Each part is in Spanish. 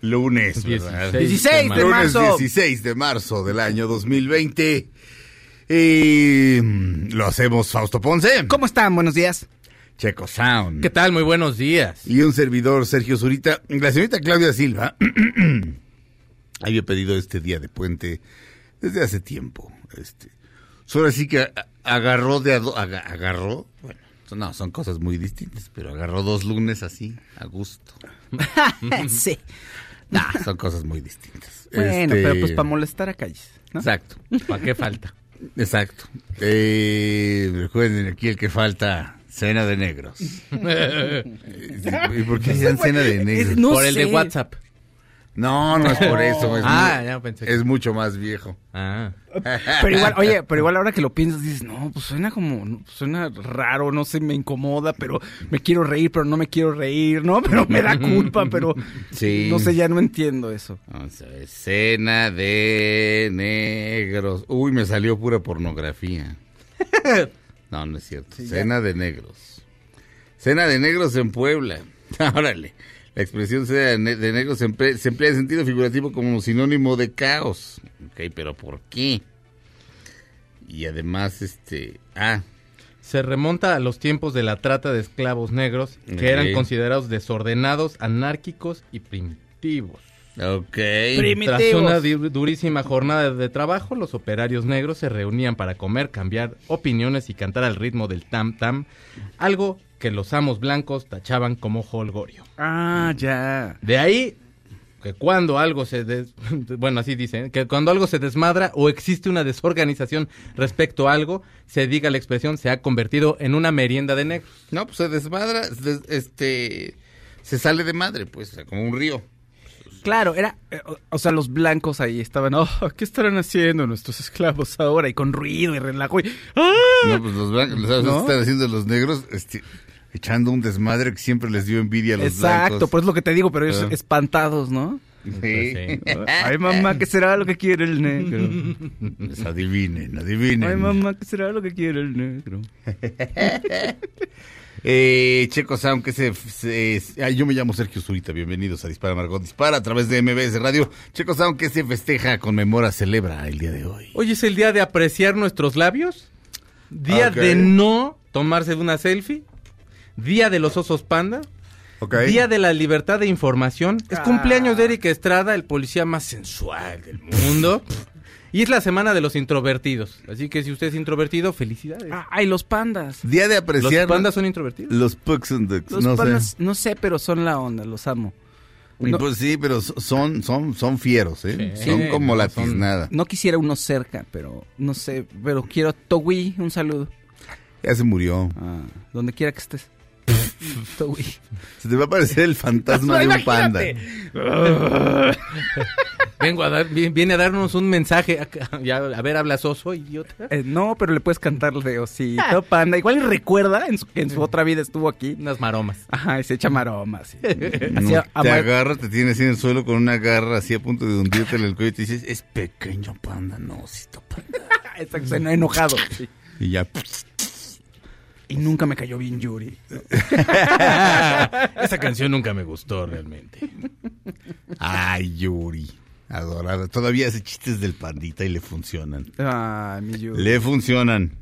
lunes. ¿verdad? 16 de lunes marzo. 16 de marzo del año 2020. Y mm, lo hacemos Fausto Ponce, ¿Cómo están? Buenos días. Checo Sound. ¿Qué tal? Muy buenos días. Y un servidor, Sergio Zurita. La señorita Claudia Silva había pedido este día de puente desde hace tiempo. Este, solo así que agarró de a do- aga- agarró, bueno, son- no, son cosas muy distintas, pero agarró dos lunes así, a gusto. sí. Nah, son cosas muy distintas. Bueno, Este, pero pues para molestar a calles. ¿no? Exacto, ¿Para qué falta? exacto. Eh, recuerden, aquí el que falta, cena de negros. ¿Y por qué hacían cena de negros? No Por el de. WhatsApp. No, no es por eso. Es, Ah, ya pensé que- es mucho más viejo. Ah. Pero igual, oye, pero igual ahora que lo piensas dices, no, pues suena como, no, suena raro, no sé, me incomoda, pero me quiero reír, pero no me quiero reír, ¿no? Pero me da culpa, pero Sí. no sé, ya no entiendo eso. Vamos a ver, cena de negros. Uy, me salió pura pornografía. No, no es cierto. cena de negros. Cena de negros en Puebla. Órale. La expresión cena de, ne- de negros se emplea, se emplea en sentido figurativo como sinónimo de caos. Ok, pero ¿por qué? Y además, este... Ah, Se remonta a los tiempos de la trata de esclavos negros, que eran considerados desordenados, anárquicos y primitivos. ok. Tras una durísima jornada de trabajo, los operarios negros se reunían para comer, cambiar opiniones y cantar al ritmo del tam tam, algo que los amos blancos tachaban como holgorio. Ah, ya. De ahí que cuando algo se des- bueno así dicen que cuando algo se desmadra o existe una desorganización respecto a algo se diga la expresión se ha convertido en una merienda de negros No, pues se desmadra, este... Se sale de madre, pues, como un río. Claro, era, eh, o, o sea, los blancos ahí estaban, oh, ¿qué estarán haciendo nuestros esclavos ahora? Y con ruido y relajo y, ¡ah! No, pues los blancos, ¿sabes ¿No? qué están haciendo los negros? Este, echando un desmadre que siempre les dio envidia a los Exacto, blancos. pues es lo que te digo, pero ellos Ah. espantados, ¿no? Sí. Sí. Ay, mamá, ¿qué será lo que quiere el negro? Pues adivinen, adivinen. Ay, mamá, ¿qué será lo que quiere el negro? Eh, Checo Sound, que se, se- ah, yo me llamo Sergio Zurita, bienvenidos a Dispara Margot Dispara a través de MBS Radio. Checo Sound, que se festeja, conmemora, celebra el día de hoy. hoy es el día de apreciar nuestros labios día de no tomarse una selfie día de los osos panda. Día de la libertad de información. Es Ah. cumpleaños de Eric Estrada, el policía más sensual del mundo. Y es la semana de los introvertidos. Así que si usted es introvertido, felicidades. Ah, ay, los pandas. Día de ¿Los apreciar. pandas son introvertidos? Los Pucks and Ducks, Los no pandas, sé. no sé, pero son la onda, los amo. no- Pues sí, pero son, son, son fieros, ¿eh? Sí. son como no, la tiznada. No quisiera uno cerca, pero no sé, pero quiero Togui, un saludo. Ya se murió. Ah, donde quiera que estés. Se te va a aparecer el fantasma de un panda. Vengo a dar, vi- viene a darnos un mensaje. acá. Ya, a ver, habla soso, idiota. Eh, no, pero le puedes cantar de osito, panda. Igual recuerda en su, que en su otra vida estuvo aquí. Unas maromas. Ajá, y se echa maromas. sí. No, Así, te agarra, te tienes así en el suelo con una garra así a punto de hundirte en el cuello y te dices, es pequeño panda, no, osito panda. Exacto, enojado. sí. Y ya, Y nunca me cayó bien Yuri. Esa canción nunca me gustó realmente. ay, Yuri, adorada. Todavía hace chistes del pandita y le funcionan. Ay, mi Yuri. Le funcionan.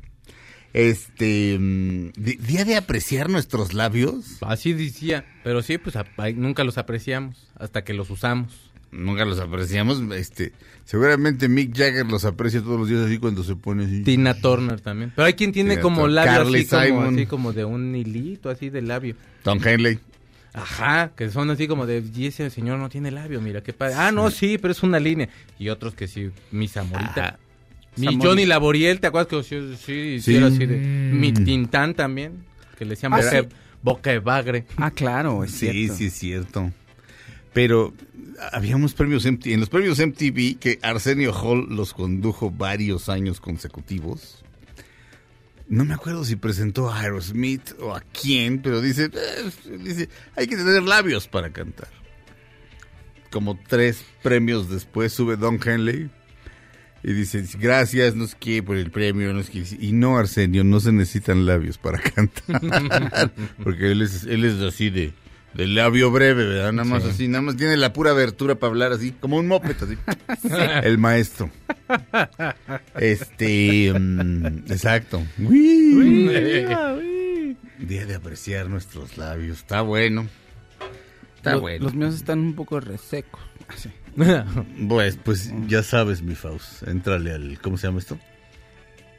Este, mm, día de apreciar nuestros labios. Así decía. Pero sí, pues nunca los apreciamos hasta que los usamos. Nunca los apreciamos. Este, seguramente Mick Jagger los aprecia todos los días así cuando se pone así. Tina Turner también. Pero hay quien tiene Tina como Turner. labio Carly así como, así como de un hilito así de labio. Tom Henley. Ajá, que son así como de, y ese señor no tiene labio, mira qué padre. Ah, no, sí, pero es una línea. Y otros que sí, mi Zamorita. Ajá. Mi Zamorita. Johnny Laboriel, ¿te acuerdas que sí, sí, Sí. era así de... Mi Tintán también, que le decían Ah, sí. boca de bagre. Ah, claro, es Sí, cierto. sí, es cierto. Pero había unos premios MTV, en los premios MTV que Arsenio Hall los condujo varios años consecutivos. No me acuerdo si presentó a Aerosmith o a quién, pero dice, eh, dice, hay que tener labios para cantar. Como tres premios después sube Don Henley y dice, gracias, no sé qué, por el premio. Y no, Arsenio, no se necesitan labios para cantar. Porque él es, él es así de, de labio breve, ¿verdad? Nada más así, nada más tiene la pura abertura para hablar así, como un moped, así. El maestro. Este, mm, exacto. Día de apreciar nuestros labios. Está bueno. Está bueno. Los míos están un poco resecos. Así. Pues, pues ya sabes, mi Faust. Entrale al, ¿cómo se llama esto?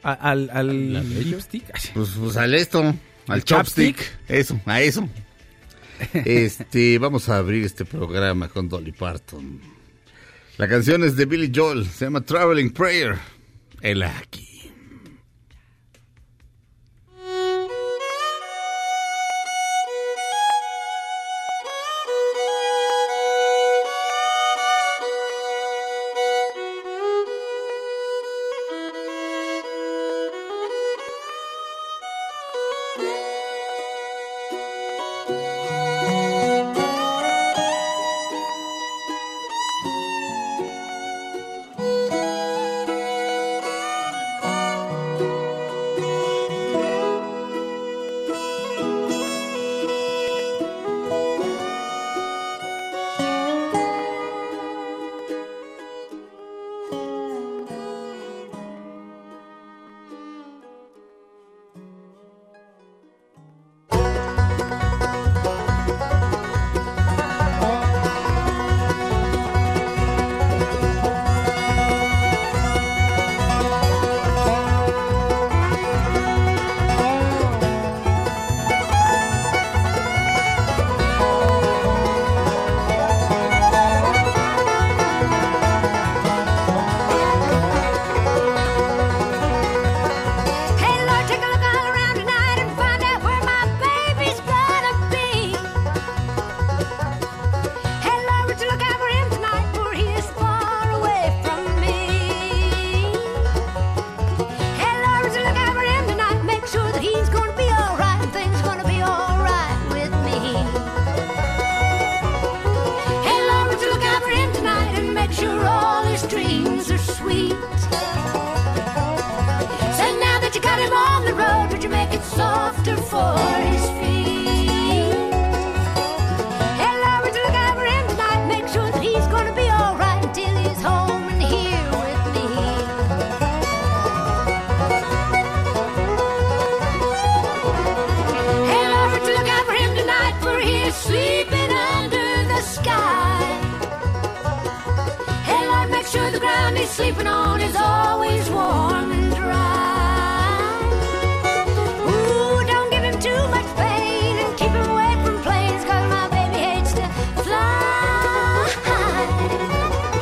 A- Al, al lipstick. Pues, pues al esto, al ¿Al chopstick. chopstick? Eso, a eso. Este, vamos a abrir este programa con Dolly Parton. La canción es de Billy Joel, se llama Traveling Prayer. El aquí.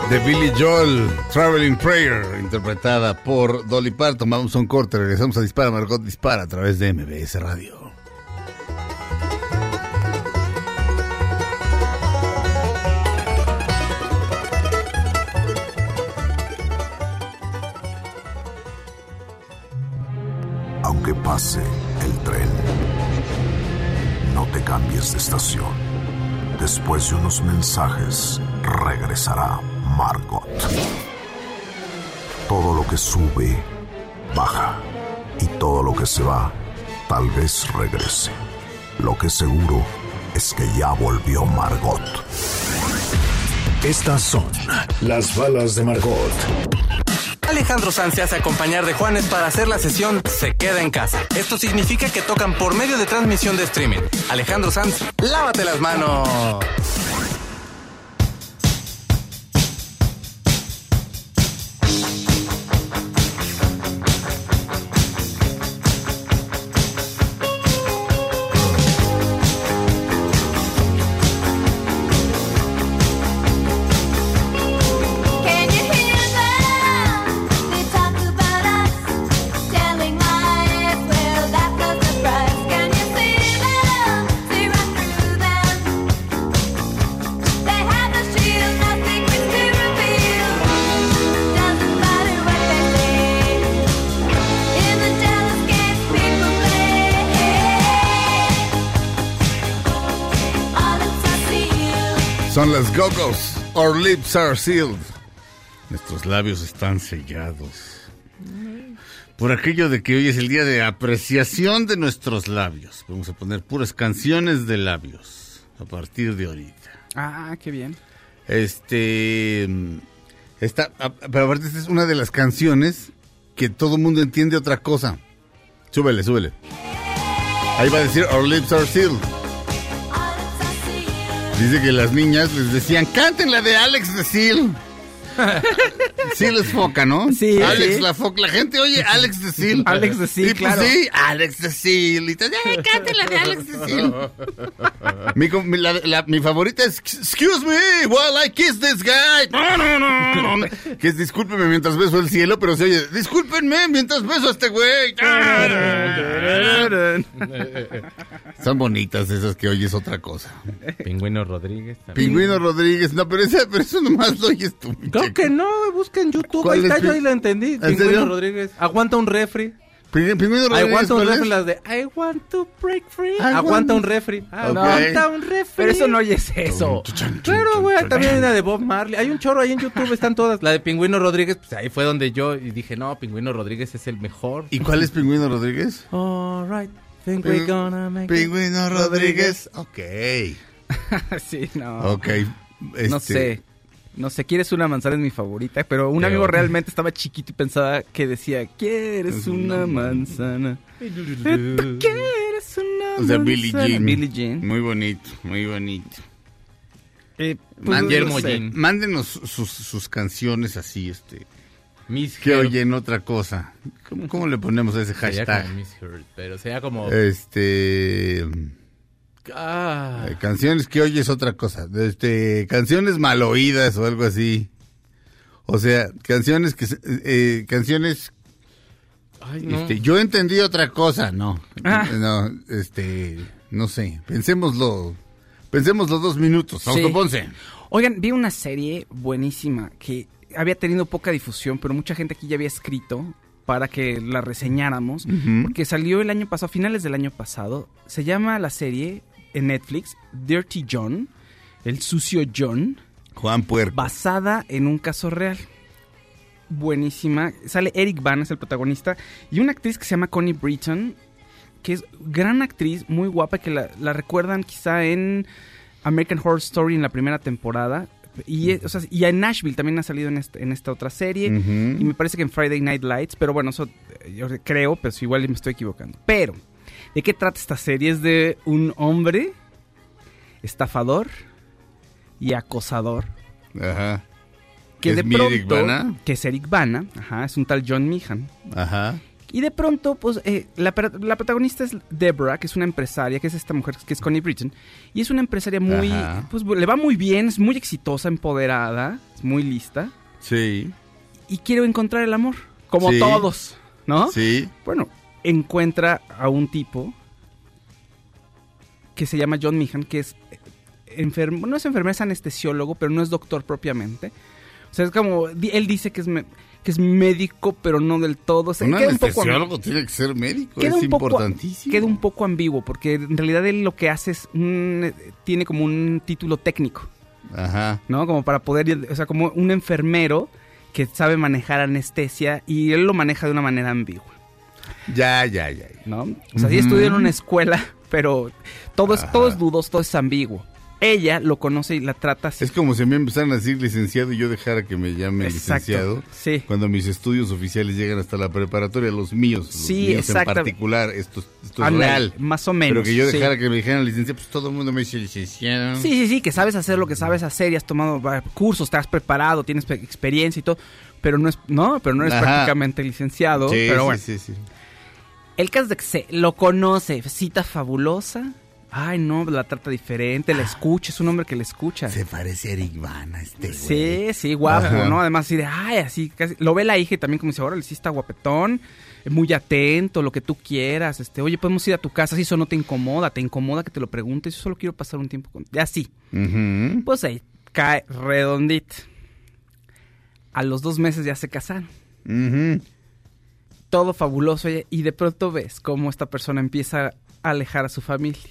De Billy Joel, Traveling Prayer, interpretada por Dolly Parton. Vamos a un corte, regresamos a Dispara, Margot Dispara a través de MBS Radio. Unos mensajes, regresará Margot. Todo lo que sube, baja. Y todo lo que se va, tal vez regrese. Lo que seguro es que ya volvió Margot. Estas son las balas de Margot. Alejandro Sanz se hace acompañar de Juanes para hacer la sesión Se queda en casa. Esto significa que tocan por medio de transmisión de streaming. Alejandro Sanz, lávate las manos. Las gogos. Our lips are sealed. Nuestros labios están sellados. Por aquello de que hoy es el día de apreciación de nuestros labios. Vamos a poner puras canciones de labios a partir de ahorita. Ah, qué bien. Este. Esta, pero aparte, esta es una de las canciones que todo mundo entiende otra cosa. Súbele, súbele. Ahí va a decir Our lips are sealed. Dice que las niñas les decían, canten la de Alex de Seal. Seal es foca, ¿no? Sí, Alex sí. la foca. La gente oye Alex de Seal. Alex de Seal, Y pues claro. sí, Alex de Seal. Y todo, "Eh, canten la de Alex de Seal. mi, la- la- mi favorita es Excuse me while I kiss this guy. No, no, no, no. Que es discúlpeme mientras beso el cielo, pero se oye, discúlpenme mientras beso a este güey. Son bonitas esas que oyes otra cosa. Pingüino Rodríguez también. Pingüino Rodríguez, no, pero, esa, pero eso nomás lo oyes tú. mi Que no, busca en YouTube. ¿Cuál Ahí es está, yo ahí la entendí. ¿En Pingüino serio? Rodríguez. Aguanta un refri. Pingü- Pingüino Rodríguez. Aguanta un refri, las de I want to break free. I Aguanta want- un refri. Aguanta un refri. Pero eso no oyes eso. Claro, güey, también hay una de Bob Marley. Hay un chorro ahí en YouTube, están todas. La de Pingüino Rodríguez, pues ahí fue donde yo y dije, no, Pingüino Rodríguez es el mejor. ¿Y cuál es Pingüino Rodríguez? Alright, think we're gonna make it. Pingüino Rodríguez. Ok. sí, no. Ok. No este, sé. No sé, quieres una manzana es mi favorita, pero un Qué amigo bueno. realmente estaba chiquito y pensaba que decía, ¿quieres una manzana? ¿Quieres una O sea, manzana? Billie Jean. Billie Jean. Muy bonito, muy bonito. Eh, pues, Mándenos, Guillermo no sé. Jean. mándenos sus, sus canciones así, este, Miss que oyen otra cosa. ¿Cómo, cómo le ponemos a ese Sería hashtag? como Miss Heard, pero sería como... Este, Ah, eh, canciones que oyes otra cosa. Este, canciones mal oídas o algo así. O sea, canciones que, eh, canciones ay, no. Este, yo entendí otra cosa, no. Ah. No, este, no sé. Pensémoslo. Pensémoslo dos minutos. Sí. Oigan, vi una serie buenísima que había tenido poca difusión, pero mucha gente aquí ya había escrito para que la reseñáramos, porque salió el año pasado, a finales del año pasado. Se llama la serie en Netflix Dirty John, el sucio John, Juan Puerco. basada en un caso real. Buenísima. Sale Eric Bana, es el protagonista, y una actriz que se llama Connie Britton, que es gran actriz, muy guapa, que la, la recuerdan quizá en American Horror Story en la primera temporada. Y, o sea, y en Nashville también ha salido en, este- en esta otra serie. Y me parece que en Friday Night Lights, pero bueno, eso yo creo, pero igual me estoy equivocando. Pero, ¿de qué trata esta serie? Es de un hombre estafador y acosador Ajá. que ¿Es de pronto Eric Bana? que es Eric Bana, ajá, es un tal John Meehan. Ajá. Y de pronto, pues, eh, la, protagonista es Deborah, que es una empresaria, que es esta mujer que es Connie Britton. Y es una empresaria muy, Ajá. pues, le va muy bien, es muy exitosa, empoderada, es muy lista. Sí. Y quiere encontrar el amor, como Sí. todos, ¿no? Sí. Bueno, encuentra a un tipo que se llama John Meehan, que es enfermo, no es enfermero, es anestesiólogo, pero no es doctor propiamente. O sea, es como, él dice que es, me- que es médico, pero no del todo. O sea, Un queda un poco amb- anestesiólogo tiene que ser médico. es un poco- importantísimo. Queda un poco ambiguo, porque en realidad él lo que hace es, un- eh, tiene como un título técnico, Ajá. ¿no? Como para poder, o sea, como un enfermero que sabe manejar anestesia y él lo maneja de una manera ambigua. Ya, ya, ya. ya. ¿no? O sea, sí estudió en una escuela, pero todo es, todo es dudoso, todo es ambiguo. Ella lo conoce y la trata así. Es como si me empezaran a decir licenciado y yo dejara que me llamen Exacto. licenciado. Sí. Cuando mis estudios oficiales llegan hasta la preparatoria, los míos, los Sí, míos en particular, esto, esto es real. Más o menos. Pero que yo sí. dejara que me dijeran licenciado, pues todo el mundo me dice licenciado. Sí, sí, sí, que sabes hacer lo que sabes hacer y has tomado cursos, te has preparado, tienes pe- experiencia y todo, pero no es, no, pero no eres Ajá. prácticamente licenciado. Sí, pero sí, bueno, sí, sí. El caso de que se lo conoce, cita fabulosa. Ay, no, la trata diferente, la escucha, es un hombre que le escucha. Se parece a Eric Bana este güey. Sí, sí, guapo, Ajá. ¿no? Además, así de, ay, así, casi. Lo ve la hija y también como dice, órale, sí está guapetón, muy atento, lo que tú quieras. Este, oye, podemos ir a tu casa, si eso no te incomoda, te incomoda que te lo preguntes, yo solo quiero pasar un tiempo con. Ya sí. Ujú. Pues ahí cae redondito. A los dos meses ya se casaron. Todo fabuloso. Y de pronto ves cómo esta persona empieza a alejar a su familia.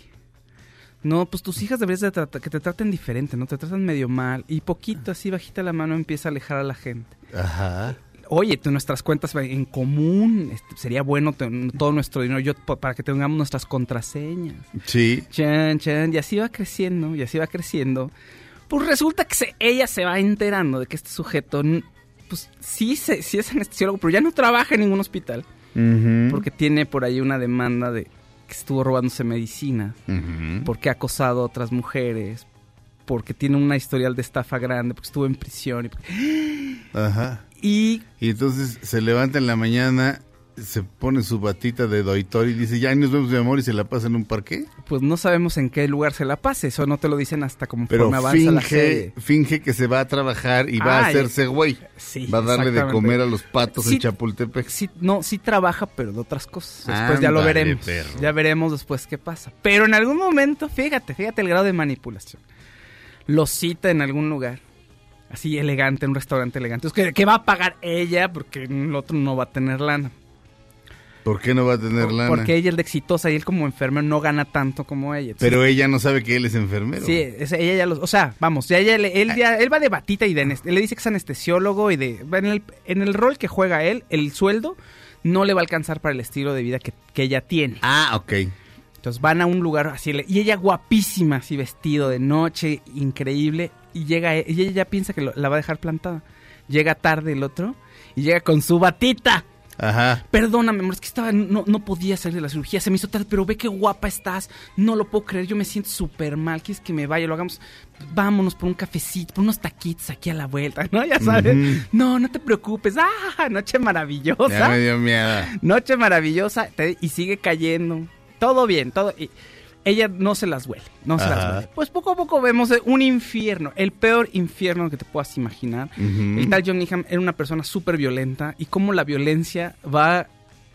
No, pues tus hijas deberías de tratar- que te traten diferente, ¿no? Te tratan medio mal. Y poquito así, bajita la mano, empieza a alejar a la gente. Ajá. Oye, tú, nuestras cuentas en común, este, sería bueno todo nuestro dinero yo, pa- para que tengamos nuestras contraseñas. Sí. Chan, chan, y así va creciendo, y así va creciendo. Pues resulta que se- ella se va enterando de que este sujeto, pues sí, se, sí es anestesiólogo, pero ya no trabaja en ningún hospital. Porque tiene por ahí una demanda de que estuvo robándose medicina, porque ha acosado a otras mujeres, porque tiene una historial de estafa grande, porque estuvo en prisión. Y, Ajá. y Y entonces se levanta en la mañana, se pone su batita de doitor y dice, ya nos vemos mi amor y se la pasa en un parque. pues no sabemos en qué lugar se la pase, eso no te lo dicen hasta como Pero avanza la finge, serie. finge que se va a trabajar y va a hacerse güey. Sí, Va a darle de comer a los patos Sí, en Chapultepec. Sí, no, sí trabaja, pero de otras cosas. Después ya lo veremos. perro. Ya veremos después qué pasa. Pero en algún momento, fíjate, fíjate el grado de manipulación. Lo cita en algún lugar. Así elegante, en un restaurante elegante. Es que, que va a pagar ella porque el otro no va a tener lana. ¿Por qué no va a tener lana? Porque ella es de exitosa y él como enfermero no gana tanto como ella. Pero ella no sabe que él es enfermero. Sí, es- ella ya lo, o sea, vamos, ya, ella él, ya, él va de batita y de le dice que es anestesiólogo y de en el, en el rol que juega él, el sueldo no le va a alcanzar para el estilo de vida que, que ella tiene. Ah, ok. Entonces van a un lugar así y ella guapísima, así vestido de noche, increíble y llega y ella ya piensa que lo- la va a dejar plantada. Llega tarde el otro y llega con su batita. Ajá. Perdóname, amor, es que estaba, no, no podía salir de la cirugía, se me hizo tarde, pero ve qué guapa estás, no lo puedo creer, yo me siento súper mal, quieres que me vaya, lo hagamos, vámonos por un cafecito, por unos taquitos aquí a la vuelta, ¿no? Ya sabes, no, no te preocupes, ah, noche Ya maravillosa, me dio miedo. noche maravillosa, te- y sigue cayendo, todo bien, todo, y ella no se las huele, no se las huele. Pues poco a poco vemos eh, un infierno, el peor infierno que te puedas imaginar. El tal John Needham era una persona súper violenta y cómo la violencia va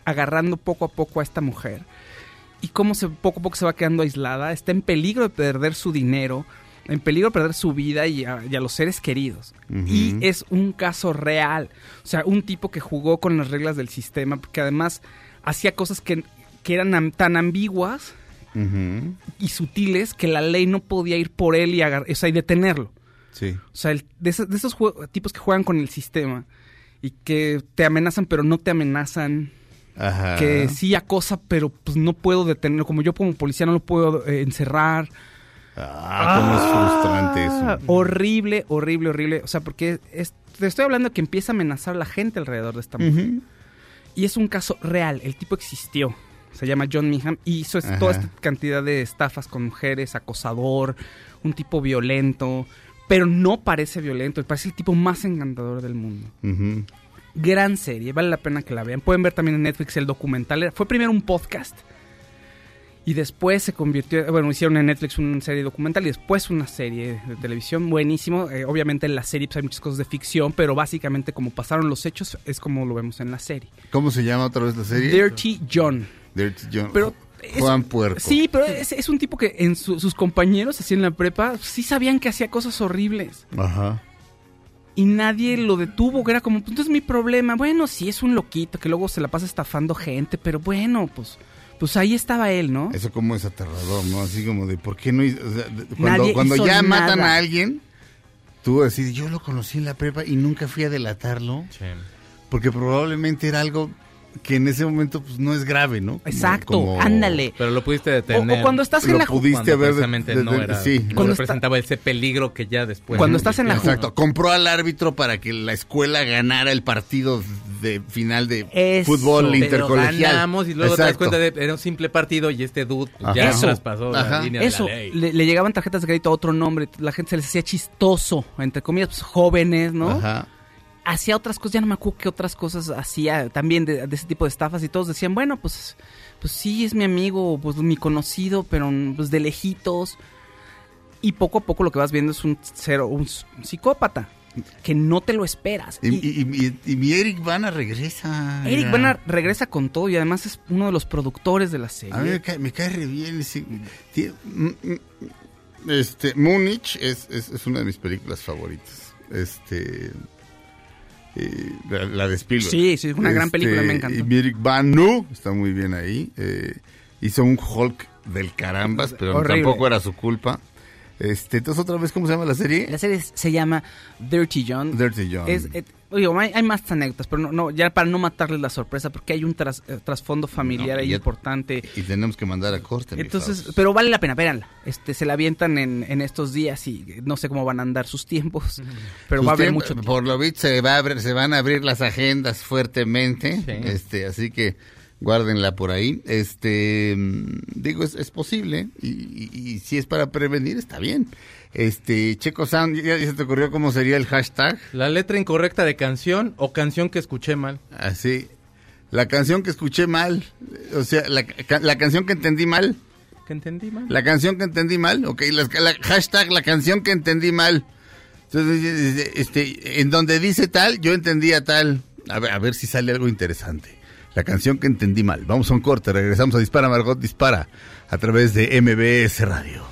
agarrando poco a poco a esta mujer y cómo se, poco a poco se va quedando aislada, está en peligro de perder su dinero, en peligro de perder su vida y a, y a los seres queridos. Y es un caso real, o sea, un tipo que jugó con las reglas del sistema, porque además hacía cosas que, que eran am- tan ambiguas Y sutiles que la ley no podía ir por él y, o sea, y detenerlo. Sí. O sea, el- de esos, de esos jue- tipos que juegan con el sistema y que te amenazan pero no te amenazan, Ajá. que sí acosa pero pues no puedo detenerlo, como yo como policía no lo puedo eh, encerrar. Ah, cómo es frustrante Ah, eso. Horrible, horrible, horrible. O sea, porque es- te estoy hablando que empieza a amenazar a la gente alrededor de esta mujer. Y es un caso real, el tipo existió. Se llama John Meehan y hizo Ajá. toda esta cantidad de estafas con mujeres, acosador, un tipo violento, pero no parece violento, parece el tipo más encantador del mundo. Gran serie, vale la pena que la vean. Pueden ver también en Netflix el documental. Fue primero un podcast y después se convirtió, bueno, hicieron en Netflix una serie documental y después una serie de televisión. Buenísimo. Eh, obviamente en la serie pues, hay muchas cosas de ficción, pero básicamente como pasaron los hechos es como lo vemos en la serie. ¿Cómo se llama otra vez la serie? Dirty John. Dirty John. Pero es- Juan Puerco. Sí, pero es, es un tipo que en su- sus compañeros así en la prepa sí sabían que hacía cosas horribles. Ajá. Y nadie lo detuvo, que era como, pues entonces mi problema, bueno, sí es un loquito que luego se la pasa estafando gente, pero bueno, pues, pues ahí estaba él, ¿no? Eso como es aterrador, ¿no? Así como de, ¿por qué no? hizo- o sea, de- cuando Nadie cuando hizo ya matan a alguien, tú así, yo lo conocí en la prepa y nunca fui a delatarlo, Sí. porque probablemente era algo que en ese momento pues no es grave, ¿no? Como- Exacto, como- ándale. Pero lo pudiste detener. o cuando estás en la pudiste cuando haber de- precisamente de- no era, sí. no Cuando representaba ese peligro que ya después. Cuando estás en la Exacto, compró al árbitro para que la escuela ganara el partido de final de Eso. fútbol Pero intercolegial. ganamos y luego te das cuenta de era un simple partido y este dude Ajá. ya Eso. traspasó Ajá. la línea Eso, de la ley. le, le llegaban tarjetas de crédito a otro nombre, la gente se les hacía chistoso, entre comillas, pues, jóvenes, ¿no? Ajá. Hacía otras cosas, ya no me acuerdo qué otras cosas hacía también de, de ese tipo de estafas y todos decían, bueno, pues, pues sí, es mi amigo, pues mi conocido, pero pues de lejitos. Y poco a poco lo que vas viendo es un cero, un psicópata, que no te lo esperas. Y, Y- y- y- y mi Eric Bana regresa. Eric. Bana regresa con todo y además es uno de los productores de la serie. A mí me cae, me cae re bien. ese- Este, Múnich es, es, es una de mis películas favoritas. Este. Eh, la, la de Spielberg. Sí, sí, es una gran película, me encantó. Y Eric Banu está muy bien ahí. eh, hizo un Hulk del carambas, pero Horrible. tampoco era su culpa. Este, entonces otra vez, ¿cómo se llama la serie? La serie se llama Dirty John. Dirty John. Es, eh, digo, hay, hay más anécdotas, pero no, no, ya para no matarles la sorpresa, porque hay un tras- eh, trasfondo familiar No, ahí ya- importante. Y tenemos que mandar a corte. Entonces, pero vale la pena, véanla. Este, se la avientan en, en estos días y no sé cómo van a andar sus tiempos, pero va a haber mucho Por lo visto se, va a abrir- se van a abrir las agendas fuertemente, Sí. este, así que guárdenla por ahí. Este, mm, digo, es, es posible y, y- y si es para prevenir, está bien. Este, Checo Sound, ¿ya, ya se te ocurrió cómo sería el hashtag? La letra incorrecta de canción o canción que escuché mal. Así, la canción que escuché mal, o sea, la canción que entendí mal. Que entendí mal. La canción que entendí mal, ok, la, la- hashtag la canción que entendí mal. Entonces, este, en donde dice tal, yo entendía tal. A ver, a ver si sale algo interesante. La canción que entendí mal. Vamos a un corte, regresamos a Dispara Margot Dispara a través de MBS Radio.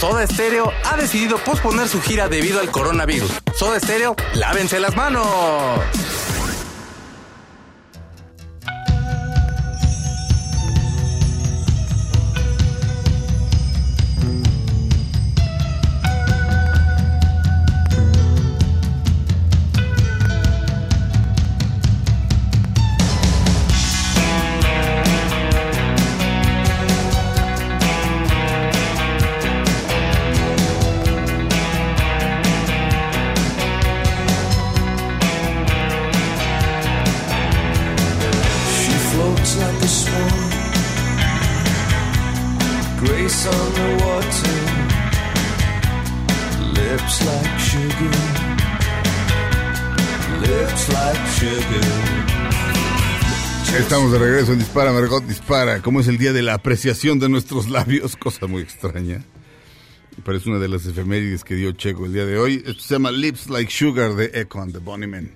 Soda Stereo ha decidido posponer su gira debido al coronavirus. Soda Stereo, lávense las manos. Dispara Margot Dispara. ¿Cómo es el día de la apreciación de nuestros labios? Cosa muy extraña. Pero es una de las efemérides que dio Checo el día de hoy. Esto se llama Lips Like Sugar de Econ, de Bonnie Man.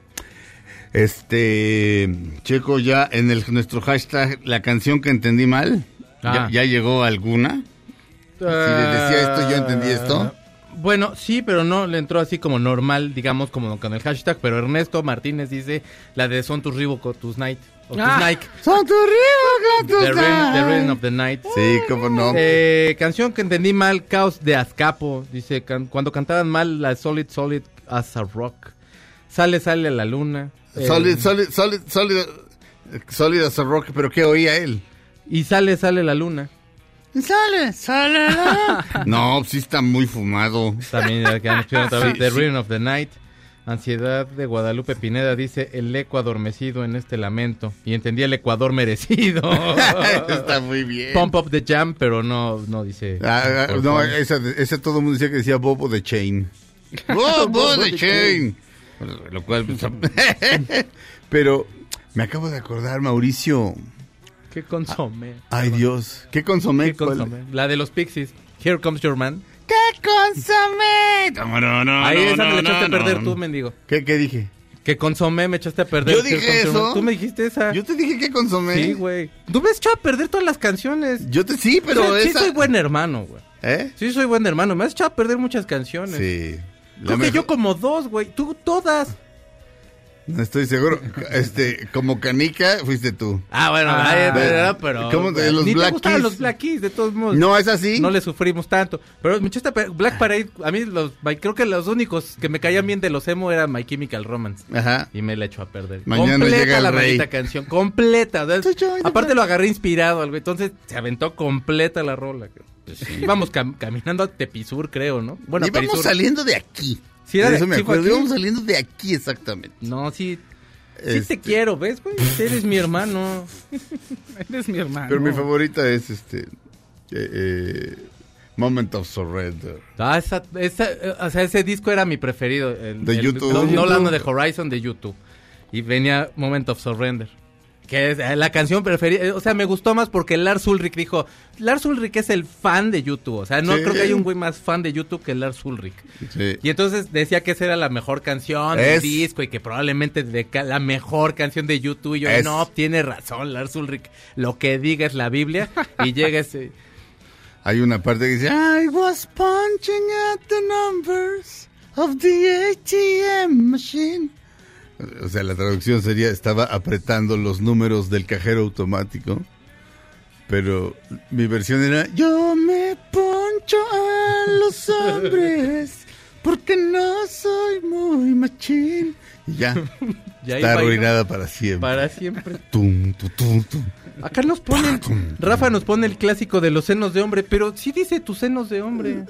Este, Checo, ya en el, nuestro hashtag, la canción que entendí mal, ¿ya, Ah. ya llegó alguna? Si les decía esto, yo entendí esto. Bueno, sí, pero no le entró así como normal, digamos, como con el hashtag. Pero Ernesto Martínez dice la de Son tus Reebok tus Night. O tus Ah. Nike. Son tus ríos, The Rhythm, the Rhythm of the Night. Sí, cómo no. Eh, canción que entendí mal, Caos de Azcapo. Dice, can- cuando cantaban mal la Solid Solid as a Rock. Sale, sale a la luna. Eh, Solid, solid, solid, solid, solid as a rock, pero ¿qué oía él? Y sale, sale la luna. Sale, sale. no, sí está muy fumado. También ya que han escuchado otra vez, Sí, The sí. Rhythm of the Night. Ansiedad de Guadalupe Pineda dice el eco adormecido en este lamento. Y entendí el Ecuador merecido. está muy bien. Pump up the jam, pero no, no dice. Ah, ah, no, esa, esa todo el mundo decía que decía Bobo de Chain. Bobo de Chain. Lo cual, pues, pero me acabo de acordar, Mauricio. ¿Qué consomé? Ay, Dios. ¿Qué consomé? ¿Qué consomé? La de los Pixies. Here comes your man. ¿Qué consomé? No, no, no, Ahí no, esa me la echaste no, a perder no. tú, mendigo. ¿Qué, ¿Qué dije? Que consomé me echaste a perder. Yo dije eso. Tú me dijiste esa. Yo te dije que consomé. Sí, güey. Tú me has echado a perder todas las canciones. Yo te sí, pero O sea, sí soy buen hermano, güey. ¿Eh? Sí soy buen hermano. Me has echado a perder muchas canciones. Sí. Creo que mejor- yo como dos, güey. Tú todas. No estoy seguro. Este, como canica, fuiste tú. Ah, bueno, Ah, de- pero, pero ¿cómo de los ni Black te gustaban Keys? los Black Keys, de todos modos. No, es así. No le sufrimos tanto. Pero me echaste a per- Black Parade, a mí los, creo que los únicos que me caían bien de los emo era My Chemical Romance. Ajá. Y me la echó a perder. Mañana completa llega el la rey. maldita canción, completa. Aparte lo agarré inspirado, algo. Entonces se aventó completa la rola. Íbamos cam- caminando a Tepisur, creo, ¿no? Bueno, íbamos saliendo de aquí. Sí, era De de- eso me acuerdo. Íbamos saliendo de aquí exactamente. No, sí. Sí Este, te quiero, ¿ves, güey? Eres mi hermano. Eres mi hermano. Pero mi favorita es este. eh, eh, Moment of Surrender. Ah, esa, esa, eh, o sea, ese disco era mi preferido. el- De el- YouTube. No, no hablando de. Horizon, de YouTube. Y venía Moment of Surrender. Que es eh, la canción preferida. eh, O sea, me gustó más porque Lars Ulrich dijo. Lars Ulrich es el fan de YouTube. O sea, no Sí. creo que haya un güey más fan de YouTube que Lars Ulrich. Sí. Y entonces decía que esa era la mejor canción Es- del disco y que probablemente de la mejor canción de YouTube. Y yo, Es- no, tiene razón, Lars Ulrich. Lo que diga es la Biblia. Y llega ese. Hay una parte que dice, I was punching at the numbers of the ATM machine. O sea, la traducción sería, estaba apretando los números del cajero automático. Pero mi versión era, yo me poncho a los hombres porque no soy muy machín. Y ya, Ya está arruinada para siempre. Para siempre. Tum, tu, tum, tum. Acá nos ponen, Rafa nos pone el clásico de los senos de hombre, pero sí dice tus senos de hombre.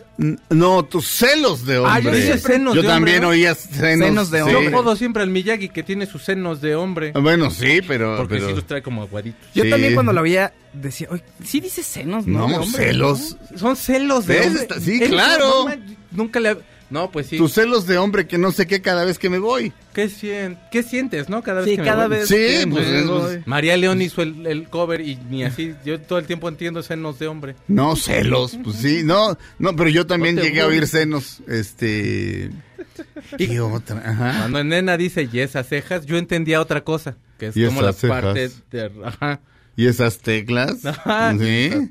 No, tus celos de hombre. Ah, yo dije senos Yo de también hombre. oía senos, Senos de sí. Yo jodo siempre al Miyagi que tiene sus senos de hombre. Bueno, sí, pero... Porque pero- sí los trae como aguaditos. Yo Sí. también cuando lo veía decía, oye, sí dice senos, ¿no? No, De hombre, celos. Son celos de ¿Ves? hombre. Sí, Él- claro. nunca le... No, pues sí. Tus celos de hombre que no sé qué cada vez que me voy. ¿Qué, sien- ¿Qué sientes, no? Cada vez Sí, que me cada voy. vez Sí, que pues, me voy. María León hizo el, el cover y ni así. Yo todo el tiempo entiendo senos de hombre. No, celos, pues sí, no, no, pero yo también No llegué a oír senos, este... ¿Qué otra? Ajá. Cuando nena dice y esas cejas, yo entendía otra cosa. Que es Y como la cejas. parte de... Ajá. ¿Y esas teclas? Ajá. ¿Sí? Sí.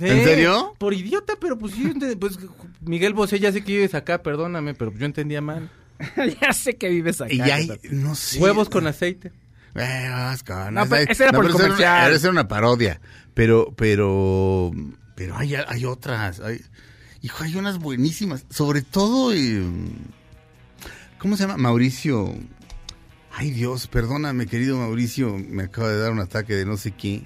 ¿En serio? Por idiota, pero pues sí, ent- pues Miguel Bosé, ya sé que vives acá, perdóname, pero yo entendía mal. ya sé que vives acá. Y hay, no sé. Huevos con aceite. Huevos con No, pero aceite. ese era por el comercial. Era, esa era una parodia, pero, pero, pero hay, hay otras. Hay, hijo, hay unas buenísimas. Sobre todo, eh, ¿cómo se llama? Mauricio. Ay Dios, perdóname querido Mauricio, me acaba de dar un ataque de no sé qué,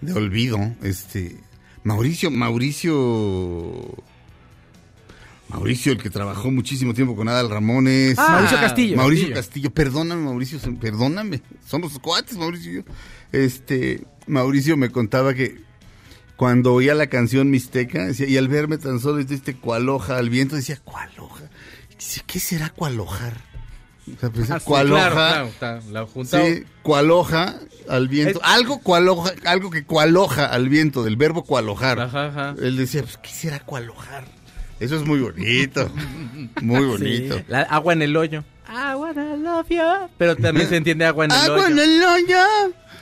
de olvido. Este, Mauricio, Mauricio, Mauricio, el que trabajó muchísimo tiempo con Adal Ramones. Ah, Mauricio Castillo. Mauricio Castillo. Castillo, perdóname Mauricio, perdóname. Somos cuates, Mauricio y yo. Este, Mauricio me contaba que cuando oía la canción Mixteca, decía, y al verme tan solo, este cualoja al viento, decía, cualoja. Dice, ¿qué será cualojar? O sea, pues, Ah, sí, cualoja. claro, claro, está, la. Sí, cualoja al viento. Es- Algo cualoja, algo que cualoja al viento, del verbo cualojar. Ajá, ajá. Él decía, pues, ¿qué será cualojar? Eso es muy bonito. Muy bonito. La- agua en el hoyo. I wanna love you. Pero también se entiende agua en el ¡Agua hoyo. en el hoyo!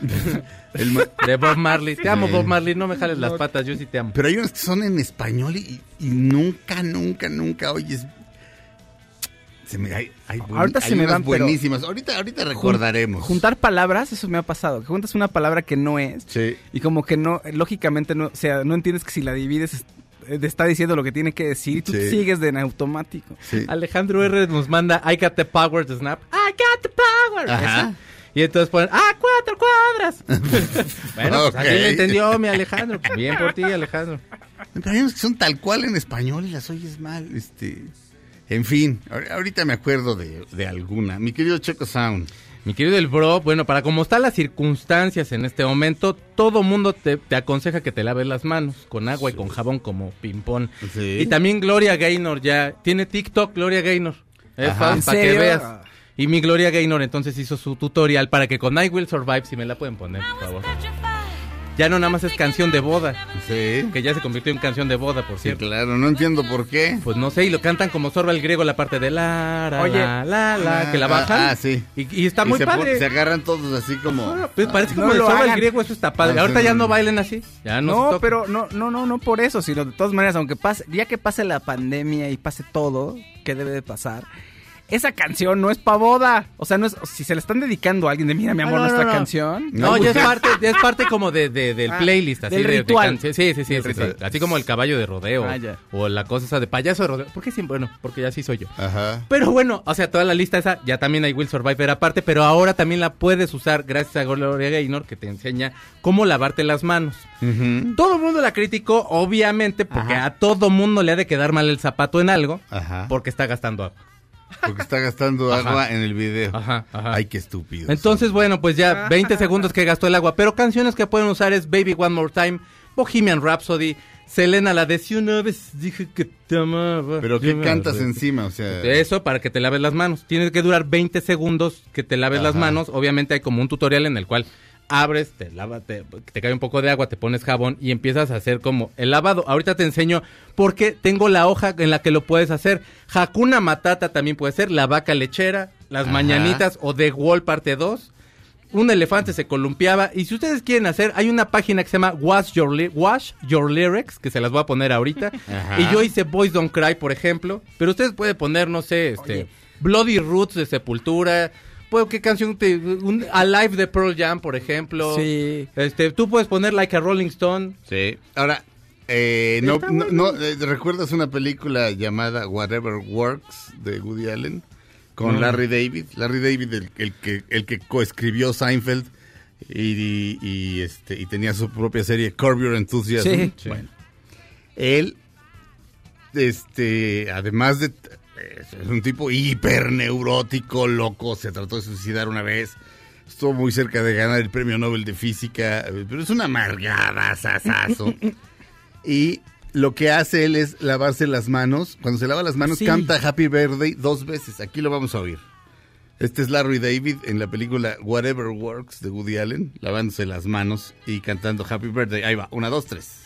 El De Bob Marley. Te amo, Sí. Bob Marley. No me jales las patas, yo sí te amo. Pero hay unas que son en español y, y nunca, nunca, nunca oyes. Se me, hay, hay buen- Ahorita hay se me van, pero- buenísimas. Ahorita, ahorita recordaremos. Juntar palabras, eso me ha pasado. Que juntas una palabra que no es. Sí. Y como que no, lógicamente no, o sea, no entiendes que si la divides es- eh, te está diciendo lo que tiene que decir y tú Sí. sigues de en automático. Sí. Alejandro R. nos manda I got the power to snap. I got the power. Ajá. Y entonces ponen, ¡ah, cuatro cuadras! bueno, pues Ok. le entendió mi Alejandro. Bien por ti, Alejandro. Pero que son tal cual en español y las oyes mal. Este. En fin, ahor- ahorita me acuerdo de, de alguna. Mi querido Checo Sound. Mi querido el bro, bueno, para como están las circunstancias en este momento, todo mundo te, te aconseja que te laves las manos con agua y con jabón como ping-pong. Sí. Y también Gloria Gaynor ya tiene TikTok, Gloria Gaynor. Es Ajá. para ¿En que veas. Y mi Gloria Gaynor entonces hizo su tutorial para que con I Will Survive, si me la pueden poner, por favor. Ya no nada más es canción de boda, Sí. que ya se convirtió en canción de boda, por Sí, cierto. claro, no entiendo por qué. Pues no sé, y lo cantan como sorba el griego la parte de la, la, Oye. la, la, la, que la Ah, bajan. ah, sí. Y, y está Y muy se, padre. se agarran todos así como. Ah, pues parece No como el sorba el griego, eso está padre. Ah, Ahorita sí, ya no. no bailen así. Ya no, No, pero no, no, no, no por eso, sino de todas maneras, aunque pase, ya que pase la pandemia y pase todo, que debe de pasar, esa canción no es pa' boda. O sea, no es, si se le están dedicando a alguien de mira mi Ah, amor no, nuestra no, no. canción. No, No, ya es parte, ya es parte como de, de- del Ah, playlist, así del de- ritual. Sí, sí, sí, sí, sí. Así como el caballo de rodeo. Ah. O la cosa esa de payaso de rodeo. ¿Por qué siempre? Bueno, porque ya sí soy yo. Ajá. Pero bueno, o sea, toda la lista esa, ya también hay Will Survive era parte, pero ahora también la puedes usar gracias a Gloria Gaynor que te enseña cómo lavarte las manos. Todo el mundo la criticó, obviamente, porque Ajá. a todo mundo le ha de quedar mal el zapato en algo, Ajá. porque está gastando agua. Porque está gastando Ajá. agua en el video. Ajá, ajá. Ay, qué estúpido. Entonces, bueno, pues ya 20 segundos que gastó el agua. Pero canciones que pueden usar es Baby One More Time, Bohemian Rhapsody, Selena, la de si una vez dije que te amaba. Pero ¿qué cantas arrepiento". encima? O sea, Eso para que te laves las manos. Tiene que durar 20 segundos que te laves las manos. Obviamente hay como un tutorial en el cual abres, te lava, te, te cae un poco de agua, te pones jabón y empiezas a hacer como el lavado. Ahorita te enseño porque tengo la hoja en la que lo puedes hacer. Hakuna Matata también puede ser, la vaca lechera, las Ajá. mañanitas o The Wall parte 2. Un elefante se columpiaba y si ustedes quieren hacer, hay una página que se llama Wash Your, Wash Your Lyrics, que se las voy a poner ahorita. Ajá. Y yo hice Boys Don't Cry, por ejemplo. Pero ustedes pueden poner, no sé, este, Bloody Roots de Sepultura. Pues, ¿Qué canción? Te, un Alive de Pearl Jam, por ejemplo. Sí. Este, tú puedes poner Like a Rolling Stone. Sí. Ahora, eh, no, eh, ¿recuerdas una película llamada Whatever Works de Woody Allen? Con. Larry David. Larry David, el, el que, el que coescribió Seinfeld y, y- y, este, y tenía su propia serie Curb Your Enthusiasm. Sí. Sí. Bueno, él, este, además de... Es un tipo hiperneurótico, loco, se trató de suicidar una vez. Estuvo muy cerca de ganar el premio Nobel de Física, eh, pero es una amargada, sasazo. y lo que hace él es lavarse las manos. Cuando se lava las manos, Sí. canta Happy Birthday dos veces. Aquí lo vamos a oír. Este es Larry David en la película Whatever Works de Woody Allen, lavándose las manos y cantando Happy Birthday. Ahí va, una, dos, tres.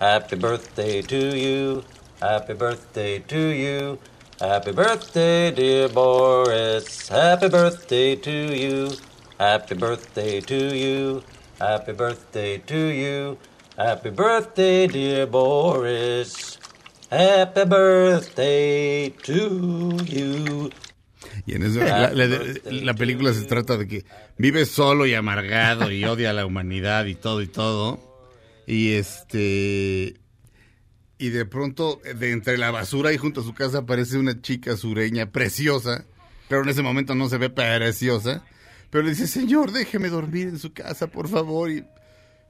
Happy birthday to you. Happy birthday to you. Happy birthday, dear Boris. Happy birthday to you. Happy birthday to you. Happy birthday to you. Happy birthday, dear Boris. Happy birthday to you. Y en eso, la, la- la película se trata de que vive solo y amargado y odia a la humanidad y todo y todo. Y este. Y de pronto, de entre la basura y junto a su casa aparece una chica sureña preciosa. Pero en ese momento no se ve preciosa. Pero le dice, señor, déjeme dormir en su casa, por favor. Y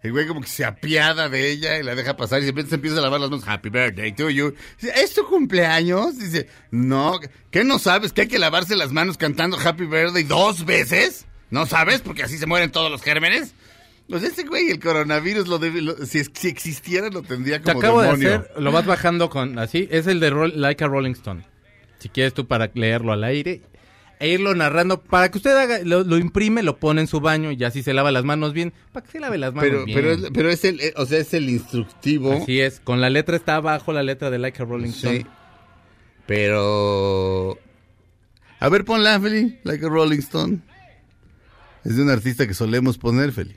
el güey como que se apiada de ella y la deja pasar y repente se empieza a lavar las manos. Happy birthday to you. Dice, ¿es tu cumpleaños? Dice, no, ¿qué no sabes? ¿Que hay que lavarse las manos cantando Happy birthday dos veces? ¿No sabes? Porque así se mueren todos los gérmenes. Pues ese güey, el coronavirus, lo debe- lo- si, si existiera, lo tendría Te como acabo demonio. de hacer, lo vas bajando con así, es el de Roll- Like a Rolling Stone. Si quieres tú para leerlo al aire e irlo narrando, para que usted haga, lo, lo imprime, lo pone en su baño y así se lava las manos bien, para que se lave las manos Pero, bien. pero, es, pero es el, eh, o sea, es el instructivo. Así es, con la letra está abajo la letra de Like a Rolling Stone. Sí. Pero. A ver, ponla, Feli. Like a Rolling Stone. Es de un artista que solemos poner, Feli.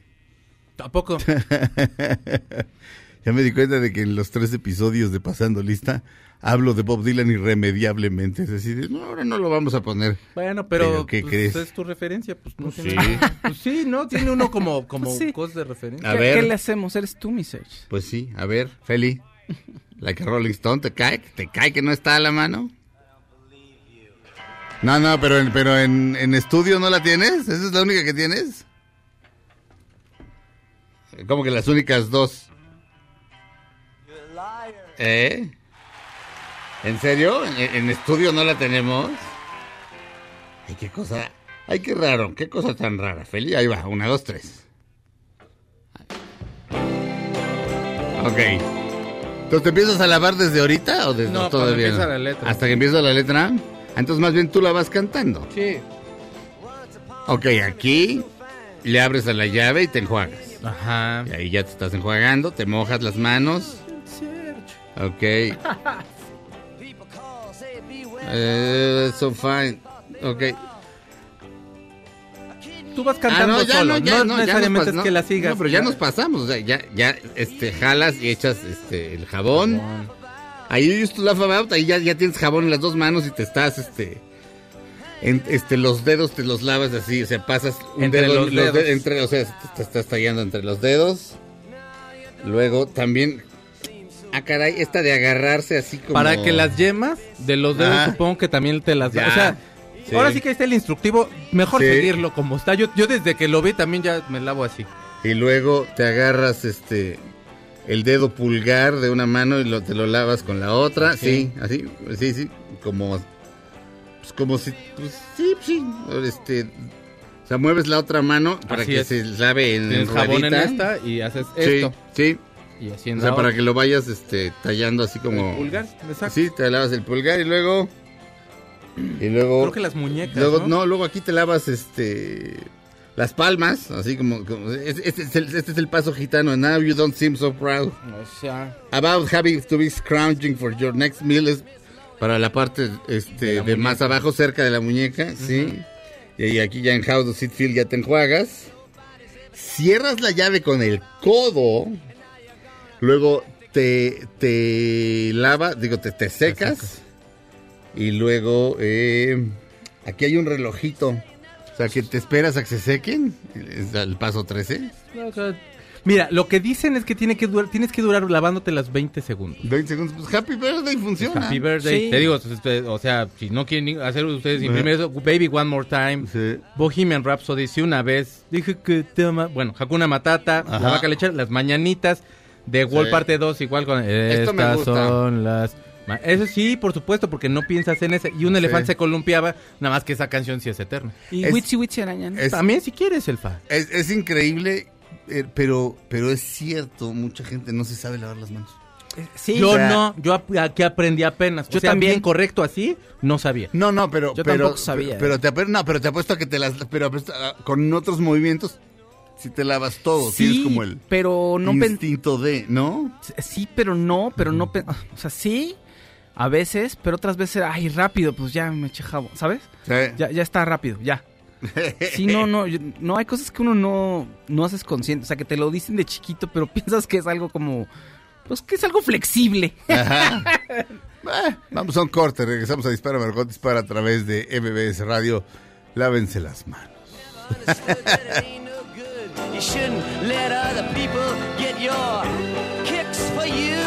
Tampoco. ya me di cuenta de que en los tres episodios de Pasando Lista hablo de Bob Dylan irremediablemente. Es decir, no, ahora no lo vamos a poner. Bueno, pero, Pero, ¿qué pues, crees? es tu referencia, pues no Pues tiene sí. Pues sí, ¿no? Tiene uno como, como Pues sí. cosas de referencia. A ¿Qué, ver. qué le hacemos? Eres tú, mi Serge. Pues sí, a ver, Feli. Like a Rolling Stone, ¿te cae? ¿Te cae que no está a la mano? No, no, pero en, pero en, en estudio no la tienes. ¿Esa es la única que tienes? Como que las únicas dos. ¿Eh? ¿En serio? ¿En, en estudio no la tenemos? Ay, qué cosa. Ay, qué raro. Qué cosa tan rara, Feli. Ahí va, una, dos, tres. Ok. Entonces, ¿te empiezas a lavar desde ahorita o desde No, todavía? empieza la letra. Hasta que empieza la letra. Entonces, más bien tú la vas cantando. Sí. Ok, aquí le abres a la llave y te enjuagas. Ajá. Y ahí ya te estás enjuagando, te mojas las manos. Ok. Eh, so fine. Ok. Tú vas Ah, cantando ya, solo, no, ya, no, necesariamente es que la sigas. No, pero ya nos pasamos, o sea, ya, ya, este, jalas y echas, este, el jabón. Ahí you used to laugh about, ahí ya, ya tienes jabón en las dos manos y te estás, este, en- este, los dedos te los lavas así, o sea, pasas un Entre dedo, los dedos. de- entre, o sea, te, te estás tallando entre los dedos. Luego también, ah, caray, esta de agarrarse así como... Para que las yemas de los dedos Ah. supongo que también te las... Ya. O sea, Sí. ahora sí que ahí está el instructivo. Mejor Sí. seguirlo como está. Yo, yo desde que lo vi también ya me lavo así. Y luego te agarras este el dedo pulgar de una mano y lo, te lo lavas con la otra, sí, así, sí, sí, como pues como si pues, sí, sí, este O sea, mueves la otra mano para Así que es. se lave en Tienes jabón en esta y haces esto. sí. Y O haciendo sea, para que lo vayas este, tallando así como... El pulgar, exacto. Sí, te lavas el pulgar y luego... Y luego... Creo que las muñecas, Luego, ¿no? no, luego aquí te lavas este... Las palmas, así como... como- este, este es el, este es el paso gitano. Now you don't seem so proud. O sea, About having to be scrounging for your next meal es para la parte este, De más abajo, cerca de la muñeca, sí. Y aquí ya en How Does It Feel ya te enjuagas. Cierras la llave con el codo. Luego te, te lava, digo, te, te secas. Y luego eh, aquí hay un relojito. O sea, que te esperas a que se sequen. Es el paso 13. o sea, Mira, lo que dicen es que, tiene que durar, tienes que durar lavándote las 20 segundos. 20 segundos. Pues Happy Birthday funciona. Happy birthday. Sí. Te digo, o sea, si no quieren hacer ustedes imprimir eso, Baby One More Time, Sí. Bohemian Rhapsody, si una vez, dije que te ama, bueno, Hakuna Matata, Ajá. La Vaca Lechera, Las Mañanitas, The Wall Sí. parte 2, igual con Esto me Estas gusta. son las... Eso sí, por supuesto, porque no piensas en ese. Y un elefante se columpiaba, nada más que esa canción sí es eterna. Y Es- Witchy Witchy Araña. ¿no? es- También si quieres, Elfa. Es, es increíble, pero, pero es cierto, mucha gente no se sabe lavar las manos. Sí, yo o sea, no, yo aquí aprendí apenas. Yo o sea, también. bien correcto así, no sabía. No, no, pero... Yo pero, tampoco sabía. Pero, te, apu- no, pero te apuesto a que te las... Pero apuesto a- con otros movimientos, si te lavas todo, Sí, tienes como el pero no instinto de, ¿no? Sí, pero no, pero no. pen- O sea, sí, a veces, pero otras veces, ay, rápido, pues ya me eché jabón, ¿sabes? Sí. Ya, ya está rápido, ya. Sí, no, no, yo- no hay cosas que uno no, no haces consciente, o sea, que te lo dicen de chiquito, pero piensas que es algo como, pues que es algo flexible. Ajá. Ah, vamos a un corte, regresamos a Dispara Margot Dispara a través de MBS Radio. Lávense las manos. You shouldn't let other people get your kicks for you. You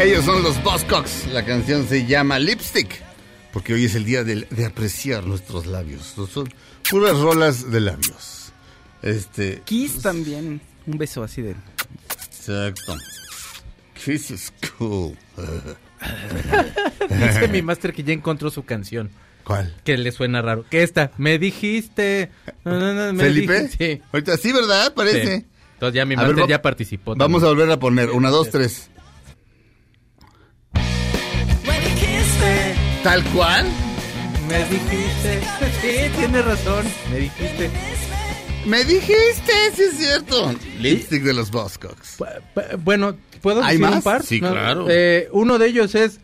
Ellos son los Buzzcocks. La canción se llama Lipstick. Porque hoy es el día de, apreciar nuestros labios. Son puras rolas de labios. Este. Kiss también, un beso así de... Exacto. Kiss is cool. Dice mi máster que ya encontró su canción. ¿Cuál? Que le suena raro. Que esta, me dijiste. No, no, no, me ¿Felipe? dijiste- Sí. Ahorita sí, ¿verdad? Parece. Sí. Entonces ya mi A ver, máster ya participó. Vamos a volver a poner. Una, dos, tres. ¿Tal cual? Me dijiste. Sí, tienes razón. Me dijiste. Me dijiste, sí es cierto. Lipstick de los Buzzcocks. Bu- Bueno, ¿puedo ¿Hay decir un par? Sí, No, claro. eh, uno de ellos es...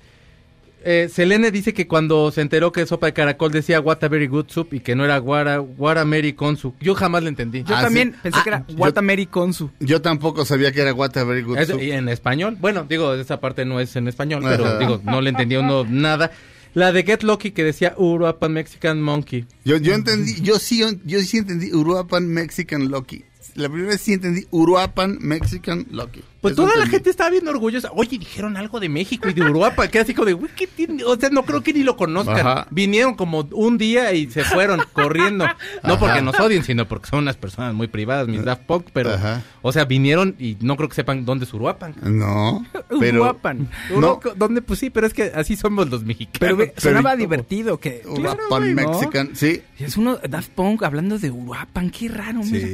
Eh, Selene dice que cuando se enteró que sopa de caracol decía what a very good soup y que no era guara, guara Mary Consu. Yo jamás le entendí. Yo Ah, también sí. pensé Ah, que era yo- Watameri Konsu. Yo tampoco sabía que era What a Very Good Es- Soup. y en español. Bueno, digo, esa parte no es en español, pero digo, no le entendía uno nada. La de Get Lucky que decía Uruapan Mexican Monkey. Yo, yo entendí, yo sí, yo sí entendí Uruapan Mexican Lucky. La primera vez sí entendí Uruapan Mexican Lucky. Pues Eso toda la gente estaba bien orgullosa. Oye, dijeron algo de México y de Uruapan, que así como de, "Güey, ¿qué tiene?". o sea, no creo que ni lo conozcan. Ajá. Vinieron como un día y se fueron corriendo. No Ajá. porque nos odien, sino porque son unas personas muy privadas, mis Daft Punk, pero, Ajá. o sea, vinieron y no creo que sepan dónde es Uruapan. No, pero... Uruapan. No, ¿Dónde? Pues sí, pero es que así somos los mexicanos. Pero, Pero- sonaba ¿cómo? divertido que... Uruapan güey, ¿no? Mexican, sí. Es uno, Daft Punk hablando de Uruapan, qué raro, mira.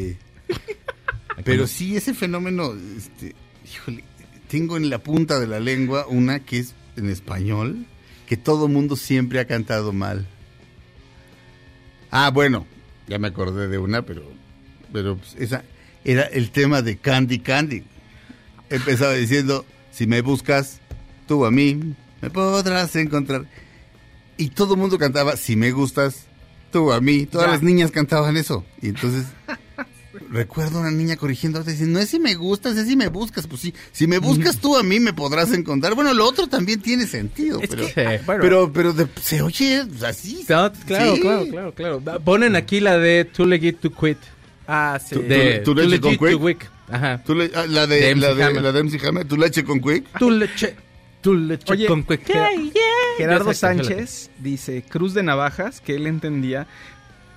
Pero sí, ese fenómeno, este, híjole, tengo en la punta de la lengua una que es en español, que todo mundo siempre ha cantado mal. Ah, bueno, ya me acordé de una, pero, pero pues, esa era el tema de Candy Candy. Empezaba diciendo, si me buscas, tú a mí me podrás encontrar. Y todo el mundo cantaba, si me gustas, tú a mí. Todas Ya. las niñas cantaban eso. Y entonces recuerdo una niña corrigiendo a otra diciendo, no es si me gustas, es si me buscas. Pues sí, si me buscas tú a mí me podrás encontrar. Bueno, lo otro también tiene sentido. Es pero, que, ah, bueno. pero, pero de- se oye así. Claro, claro, Sí. claro, claro, claro. Ponen aquí la de Too Legit to Quit. Ah, sí. De ¿Tu Too leche Legit con to Quick? Wick. Ajá. Tú le- ah, la, de, De MC la, de, Hammer. la de MC Hammer, tu leche con quick. Tu leche. Tu leche Oye, con Quick. Gerardo Ya sé, congélate. Sánchez dice Cruz de Navajas, que él entendía.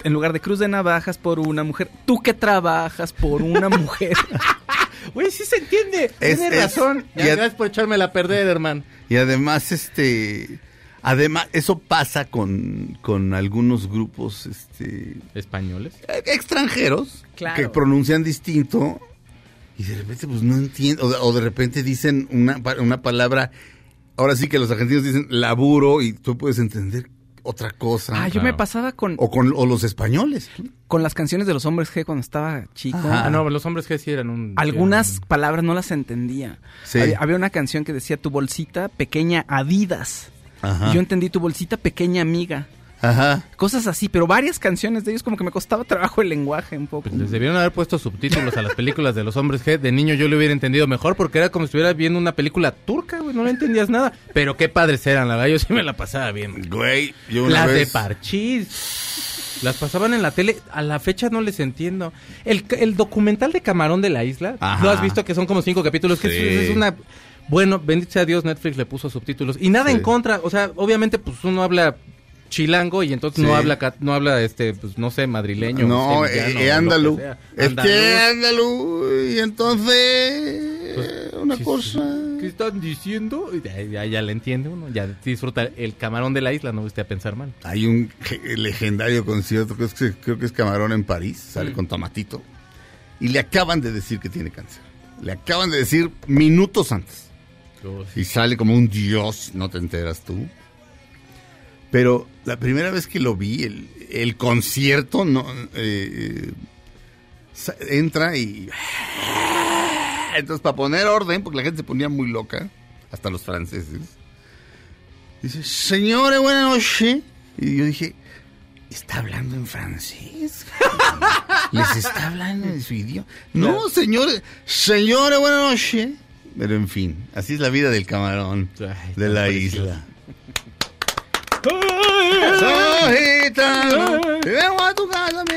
En lugar de Cruz de Navajas por una mujer, tú que trabajas por una mujer. Güey, sí se entiende. Es- Tienes es- razón. Ya, gracias por echármela a perder, hermano. Y además, este. Además, eso pasa con, con algunos grupos este, ¿Españoles? eh, extranjeros Claro. que pronuncian distinto y de repente, pues no entiendo. O de, o de repente dicen una, una palabra. Ahora sí que los argentinos dicen laburo y tú puedes entender otra cosa. ah, yo me pasaba con, O con o los españoles. con las canciones de los hombres G cuando estaba chico. Ajá. Ah, no, los hombres que sí eran un... Algunas palabras no las entendía. Sí. Había, había una canción que decía tu bolsita pequeña Adidas. Ajá. Y yo entendí tu bolsita pequeña amiga. Ajá. Cosas así, pero varias canciones de ellos como que me costaba trabajo el lenguaje un poco. Pues les debieron haber puesto subtítulos a las películas de los hombres G. De niño yo lo hubiera entendido mejor porque era como si estuviera viendo una película turca, güey. No le entendías nada. Pero qué padres eran, la verdad. Yo sí me la pasaba bien. Güey, yo una Las de. Parchís. Las pasaban en la tele. A la fecha no les entiendo. El, el documental de Camarón de la Isla. Ajá. ¿Lo has visto? Que son como cinco capítulos. Que Sí. es, es una... Bueno, bendito sea Dios, Netflix le puso subtítulos. Y nada Sí. en contra. O sea, obviamente, pues uno habla chilango y entonces Sí. no habla no habla este pues no sé madrileño No, sevillano, eh, eh, que. Es Andaluz. que andalú. Y entonces. Pues, una sí, cosa. ¿Qué están diciendo? Ya, ya, ya le entiende uno, ya disfruta el camarón de la isla, no usted a pensar mal. Hay un ge- legendario concierto, creo que, es, creo que es Camarón en París, sale Mm. con Tomatito. Y le acaban de decir que tiene cáncer. Le acaban de decir minutos antes. Y sale como un dios, no te enteras tú. Pero la primera vez que lo vi, el, el concierto, no, eh, sa- entra y... Entonces, para poner orden, porque la gente se ponía muy loca, hasta los franceses, dice, señores, buenas noches. Y yo dije, ¿está hablando en francés? ¿Les está hablando en su idioma? No, señores, señores, buenas noches. Pero en fin, así es la vida del camarón Ay, de la isla. Soy gitano, vengo a tu casa, mi.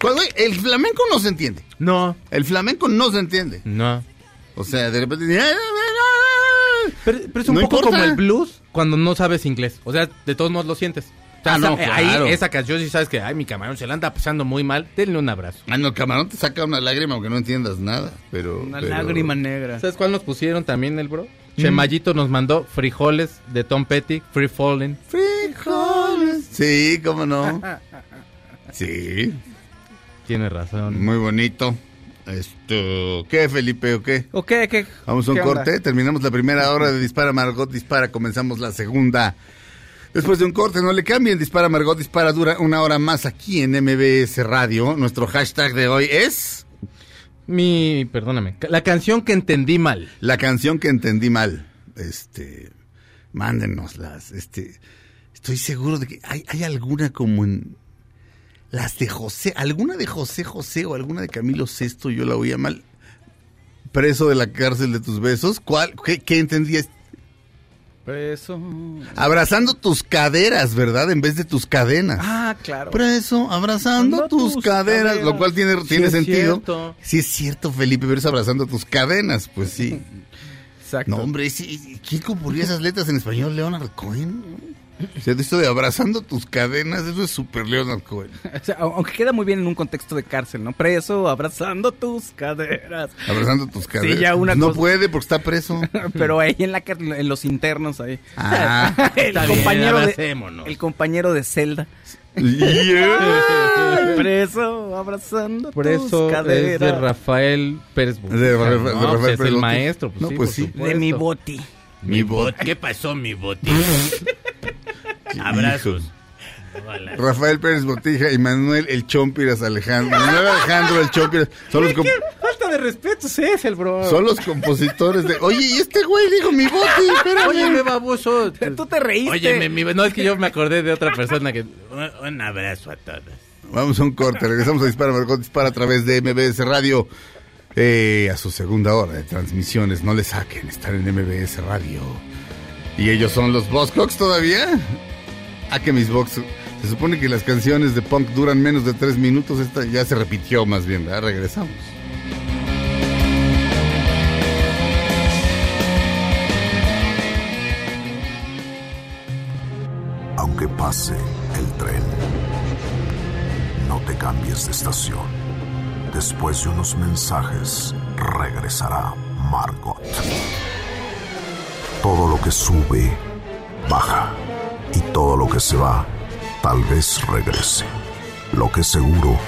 Cuando- el flamenco no se entiende. No, El flamenco no se entiende. no. O sea, de repente... Pero, pero es un No poco importa. como el blues cuando no sabes inglés. O sea, de todos modos lo sientes. Ah, no, esa- claro. Ahí, esa canción, si sabes que, ay, mi camarón se la anda pasando muy mal, denle un abrazo. Ah, no, el camarón te saca una lágrima aunque no entiendas nada, pero... Una pero- lágrima negra. ¿Sabes cuál nos pusieron también el bro? Chemayito nos mandó frijoles de Tom Petty, Free Falling. Frijoles. Sí, cómo no. Sí, Tiene razón. muy bonito. Esto, ¿qué, Felipe, o qué? ¿O qué? ¿Qué? Vamos a un onda? corte, terminamos la primera hora de Dispara Margot Dispara, comenzamos la segunda. Después de un corte, no le cambien, Dispara Margot Dispara dura una hora más aquí en MBS Radio. Nuestro hashtag de hoy es Mi, perdóname, la canción que entendí mal. la canción que entendí mal. Este, mándenoslas. Este, estoy seguro de que hay, hay alguna como en las de José, alguna de José José o alguna de Camilo Sesto, yo la oía mal. Preso de la cárcel de tus besos. ¿Cuál? ¿Qué, qué entendías? Preso. Abrazando tus caderas, ¿verdad? En vez de tus cadenas. Ah, claro. Preso, abrazando tus, tus caderas, caderas. lo cual tiene, Sí tiene sentido. cierto. Sí es cierto, Felipe, pero es abrazando tus cadenas, pues sí. Exacto. No, hombre, ¿quién componía esas letras en español? Leonard Cohen. O sea, esto de abrazando tus cadenas, eso es super Leonard Cohen. O sea, au- aunque queda muy bien en un contexto de cárcel, ¿no? Preso, abrazando tus caderas. Abrazando tus caderas. ya una no cosa- puede porque está preso. Pero ahí en la cárcel, en los internos ahí. Ah. el bien, compañero de el compañero de Zelda. Yeah. Ay, preso, abrazando Por tus caderas. es de Rafael Pérez De Rafael- ¿no? de Rafael es Pérez el maestro. Pues No, sí, pues sí. de mi boti. Mi bot. ¿Qué pasó, mi boti? Abrazos. Rafael Pérez Botija y Manuel El Chompiras Alejandro. Manuel Alejandro El Chompiras son los, Falta de respeto es el bro. son los compositores de. Oye, y este güey dijo mi Boti, espérame. Oye, me baboso. Tú te reíste. Oye, me- mi- no es que yo me acordé de otra persona que. Un, un abrazo a todos. Vamos a un corte, regresamos a Dispara Margot Dispara a través de MBS Radio. eh, a su segunda hora de transmisiones, no le saquen, están en MBS Radio. ¿Y ellos son los Buzzcocks todavía? Ah, que mis box. Se supone que las canciones de punk duran menos de tres minutos. Esta ya se repitió más bien, ¿verdad? Regresamos. Aunque pase el tren, no te cambies de estación. Después de unos mensajes, regresará Margot. Todo lo que sube, baja. Y todo lo que se va, tal vez regrese. Lo que seguro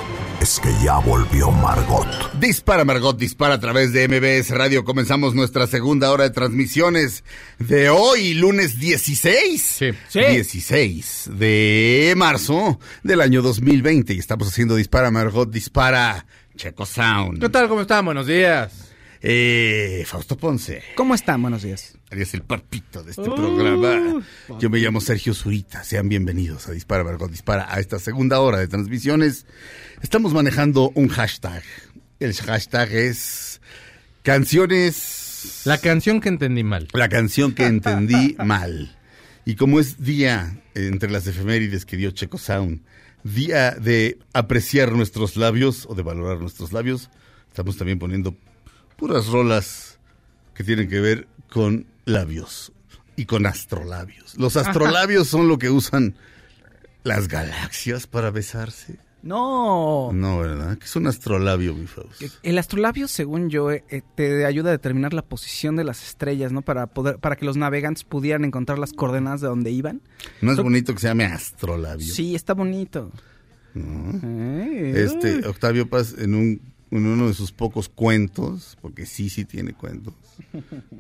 es que ya volvió Margot. Dispara Margot, dispara a través de MBS Radio. Comenzamos nuestra segunda hora de transmisiones de hoy, lunes 16. Sí. Sí. 16 de marzo del año 2020. Y estamos haciendo Dispara Margot, dispara Checo Sound. ¿Qué tal? ¿Cómo están? Buenos días. Eh, Fausto Ponce. ¿Cómo están? Buenos días. Eres el parpito de este programa. Yo me llamo Sergio Zurita. Sean bienvenidos a Dispara Margot Dispara a esta segunda hora de transmisiones. Estamos manejando un hashtag. El hashtag es canciones. La canción que entendí mal. La canción que entendí mal. Y como es día entre las efemérides que dio Checo Sound, día de apreciar nuestros labios o de valorar nuestros labios, estamos también poniendo puras rolas que tienen que ver con labios y con astrolabios. Los astrolabios son lo que usan las galaxias para besarse. No. No, ¿verdad? Que es un astrolabio, mi Faust. El astrolabio, según yo, eh, eh, te ayuda a determinar la posición de las estrellas, ¿no? Para poder, para que los navegantes pudieran encontrar las coordenadas de donde iban. ¿No es bonito que se llame astrolabio? Sí, está bonito. Eh, Este. Octavio Paz, en, un, en uno de sus pocos cuentos, porque sí, sí tiene cuentos,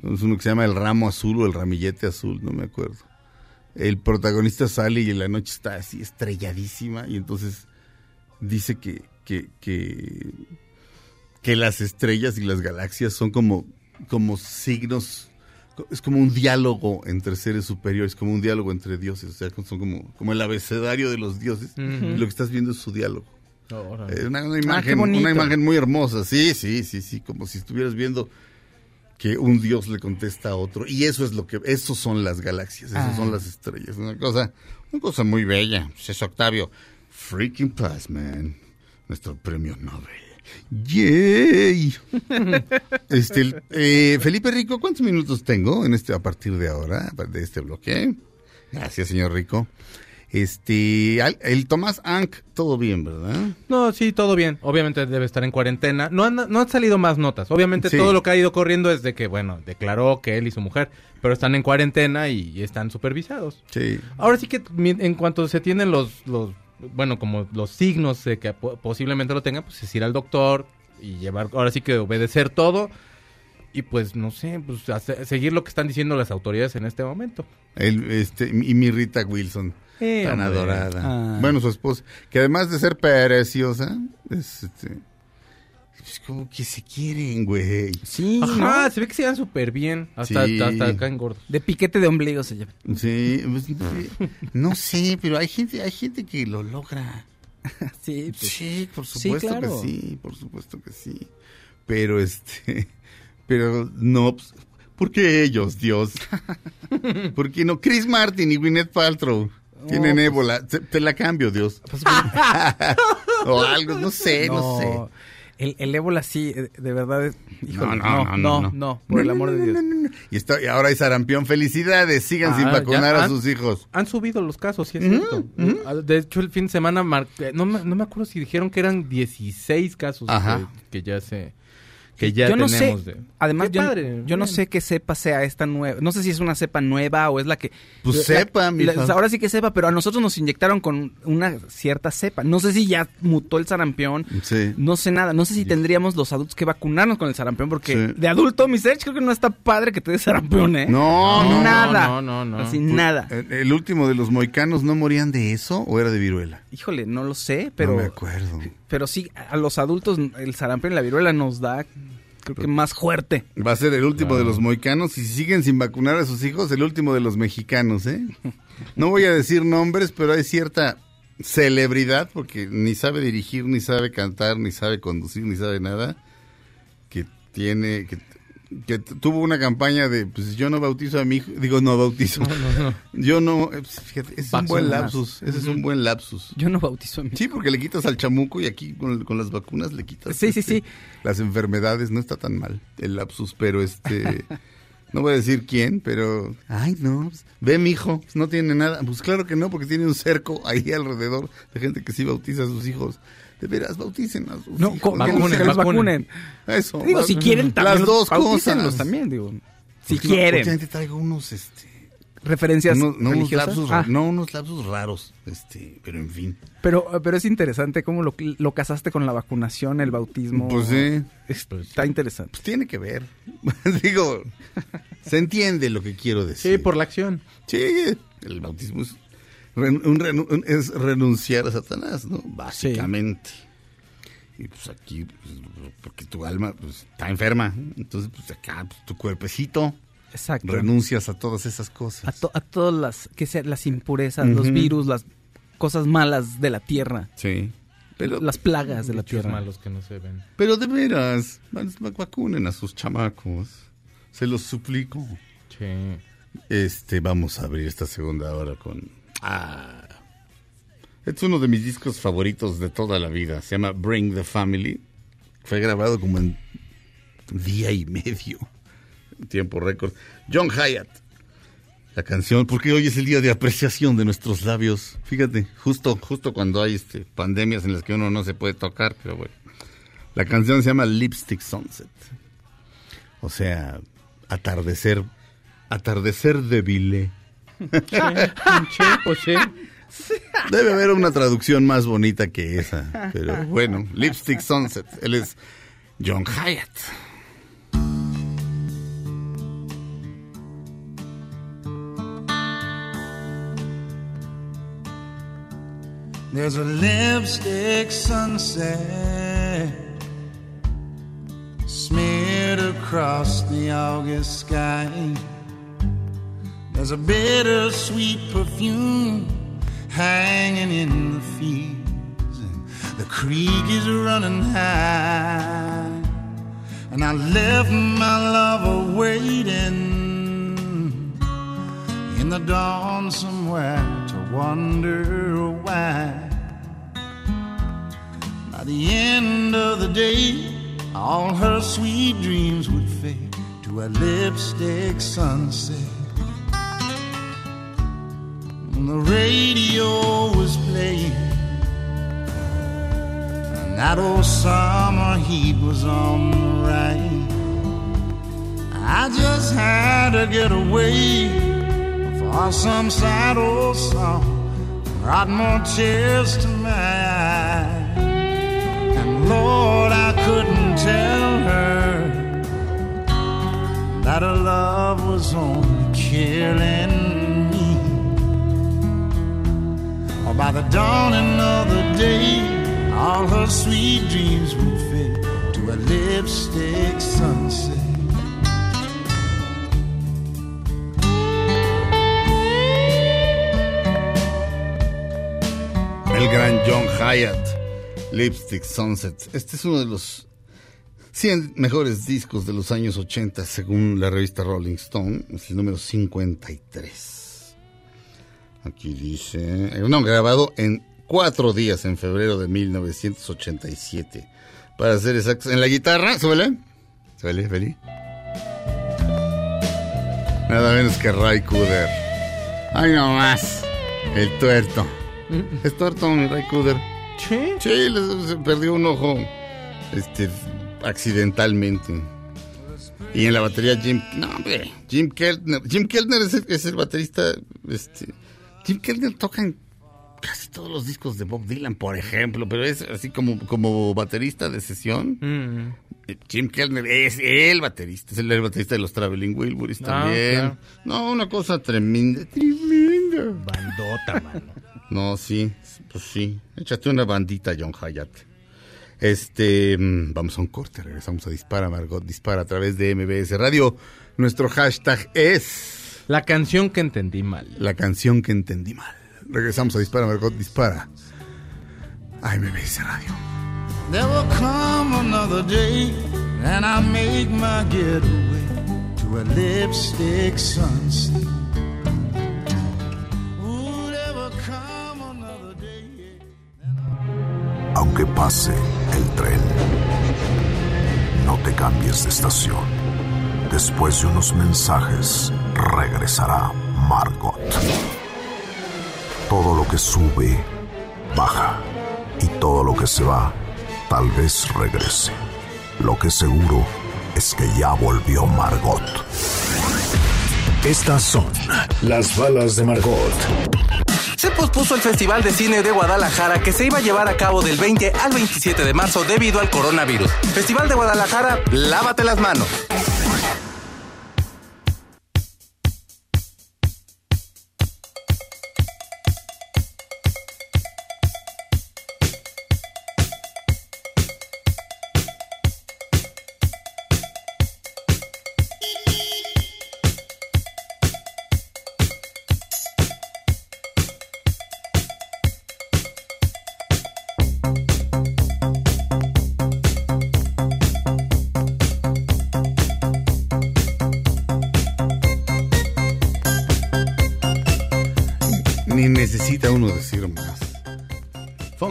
es uno que se llama El Ramo Azul o El Ramillete Azul, no me acuerdo. El protagonista sale y en la noche está así estrelladísima y entonces dice que, que, que, que las estrellas y las galaxias son como, como signos, es como un diálogo entre seres superiores, como un diálogo entre dioses, o sea, son como, como el abecedario de los dioses y lo que estás viendo es su diálogo. Es una, una qué imagen, bonito. una imagen muy hermosa, sí, sí, sí, sí, como si estuvieras viendo que un dios le contesta a otro y eso es lo que, esos son las galaxias, esas Ah. son las estrellas, una cosa, una cosa muy bella, Pues es Octavio, freaking Paz, man, nuestro premio Nobel. ¡Yay! este, eh, Felipe Rico, ¿cuántos minutos tengo en este a partir de ahora, de este bloque? Gracias, señor Rico. Este, el Tomás Ank, todo bien, ¿verdad? No, sí, todo bien. Obviamente debe estar en cuarentena. No han, no han salido más notas. Obviamente Sí. todo lo que ha ido corriendo es de que, bueno, declaró que él y su mujer, pero están en cuarentena y, están supervisados. Sí. Ahora sí que en cuanto se tienen los, los bueno, como los signos de que po- posiblemente lo tengan, pues es ir al doctor y llevar, ahora sí que obedecer todo y pues no sé, pues seguir lo que están diciendo las autoridades en este momento. El, este, y mi Rita Wilson, Eh, tan hombre. adorada. Ah. Bueno, su esposa, que además de ser preciosa, es, este, es como que se quieren, güey. Sí, Ajá, ¿no? se ve que se dan súper bien, hasta, Sí. hasta acá en gordos. De piquete de ombligo se llama. Sí, pues, sí. no sé, pero hay gente, hay gente que lo logra. Sí, pues, Sí, por Sí, supuesto claro. que sí, por supuesto que sí. Pero este, pero no, pues, ¿por qué ellos, Dios? ¿Por qué no? Chris Martin y Gwyneth Paltrow tienen pues- ébola. Te, te la cambio, Dios. o algo, no sé, no, sé. El, el ébola sí, eh, de verdad. es- híjole, no, no, no, no. por el No, amor no, de no, Dios. no, no, no. Y, está, y ahora hay sarampión. Felicidades, sigan Ah, sin vacunar a han- sus hijos. Han subido los casos, sí es cierto. De hecho, el fin de semana, mar- eh, no, me, no me acuerdo si dijeron que eran 16 casos Ajá. que, que ya se que ya yo no sé, tenemos. de- además Qué yo, padre, yo no sé qué cepa sea esta nueva, no sé si es una cepa nueva o es la que... Pues la- cepa, mi la-. Ahora sí que cepa, pero a nosotros nos inyectaron con una cierta cepa. No sé si ya mutó el sarampión, Sí. no sé nada, no sé si tendríamos los adultos que vacunarnos con el sarampión, porque Sí. de adulto, mi Serge, creo que no está padre que te dé sarampión, ¿eh? No, no, nada. no, no, no. Así, Pues, nada. ¿El, el último de los moicanos no morían de eso o era de viruela? Híjole, no lo sé, pero... no me acuerdo. Pero sí, a los adultos el sarampión y la viruela nos da, creo que más fuerte. Va a ser el último de los moicanos y si siguen sin vacunar a sus hijos, el último de los mexicanos, ¿eh? No voy a decir nombres, pero hay cierta celebridad, porque ni sabe dirigir, ni sabe cantar, ni sabe conducir, ni sabe nada, que tiene, que, que tuvo una campaña de, pues yo no bautizo a mi hijo, digo no bautizo, yo no, eh, pues, fíjate, ese es un buen lapsus, ese es un buen lapsus. Yo no bautizo a mi Sí, porque le quitas al chamuco y aquí con, con las vacunas le quitas. Sí, sí, este, sí. Las enfermedades, no está tan mal el lapsus, pero este. no voy a decir quién, pero. Ay, no. pues, ve, mi hijo, pues, no tiene nada. Pues claro que no, porque tiene un cerco ahí alrededor de gente que sí bautiza a sus hijos. De veras, bauticen a sus No, hijos. Vacunen, que los vacunen. vacunen. Eso. Digo, si quieren también. Las dos cosas. también, digo. Si Porque- quieren. porque te traigo unos, este. Referencias no, unos lapsus, Ah, ra- no, unos lapsus raros, este, pero en fin. pero, pero es interesante cómo lo, lo casaste con la vacunación, el bautismo. Pues sí. Es- Está interesante. Pues tiene que ver. Digo, se entiende lo que quiero decir. Sí, por la acción. Sí, el bautismo es, ren- un renu- un- es renunciar a Satanás, ¿no? Básicamente. Y pues aquí, pues, porque tu alma pues, está enferma. Entonces, pues acá, pues, tu cuerpecito, Exacto. renuncias a todas esas cosas. a, to- a todas las, que sea, las impurezas, los virus, las cosas malas de la tierra. Sí. Pero, las plagas de la tierra. malos que no se ven. pero de veras, vac- vac- vacunen a sus chamacos. Se los suplico. Sí. Este, vamos a abrir esta segunda hora con. Ah. Es uno de mis discos favoritos de toda la vida. Se llama Bring the Family. Fue grabado como en día y medio. Tiempo récord. John Hyatt. La canción, porque hoy es el día de apreciación de nuestros labios. Fíjate, justo, justo cuando hay este, pandemias en las que uno no se puede tocar, pero bueno. La canción se llama Lipstick Sunset. O sea, atardecer, atardecer de Vile. Sí, pues sí. Debe haber una traducción más bonita que esa. Pero bueno, Lipstick Sunset. Él es John Hyatt. There's a lipstick sunset smeared across the August sky. There's a bittersweet perfume hanging in the fields, and the creek is running high. And I left my lover waiting in the dawn somewhere to wonder why. By the end of the day, all her sweet dreams would fade to a lipstick sunset. And the radio was playing, and that old summer heat was on the rise. I just had to get away for some sad old song brought more tears to my eyes. And Lord, I couldn't tell her that her love was only killing By the dawning of the day, all her sweet dreams would fade to a lipstick sunset. El gran John Hyatt. Lipstick Sunset. Este es uno de los 100 mejores discos de los años 80 según la revista Rolling Stone. Es el número 53. Aquí dice... eh, No, grabado en cuatro días en febrero de 1987. Para ser exactos. En la guitarra, ¿suele? ¿Suele, Feli? Nada menos que Ray Cooder. Ay, no más. El tuerto. ¿Es tuerto mi Ray Cooder? Sí. Sí, se perdió un ojo. Este, accidentalmente. Y en la batería Jim, no hombre, Jim Keltner, Jim Keltner es el, es el baterista, este, Jim Keltner toca en casi todos los discos de Bob Dylan, por ejemplo, pero es así como, como baterista de sesión. Mm. Jim Keltner es el baterista, es el, baterista de los Traveling Wilburys Ah, también. claro. No, una cosa tremenda, tremenda. Bandota, mano. No, sí, pues sí. Échate una bandita, John Hayat. Este, mm, vamos a un corte, regresamos a Dispara, Margot Dispara a través de MBS Radio. Nuestro hashtag es La canción que entendí mal. la canción que entendí mal. Regresamos a Dispara, Margot Dispara a MBS Radio. There will come another day, and I make my getaway to a lipstick sunset. Aunque pase el tren, no te cambies de estación. Después de unos mensajes, regresará Margot. Todo lo que sube, baja. Y todo lo que se va, tal vez regrese. Lo que seguro es que ya volvió Margot. Estas son las balas de Margot. Se pospuso el Festival de Cine de Guadalajara que se iba a llevar a cabo del 20 al 27 de marzo debido al coronavirus. Festival de Guadalajara, lávate las manos.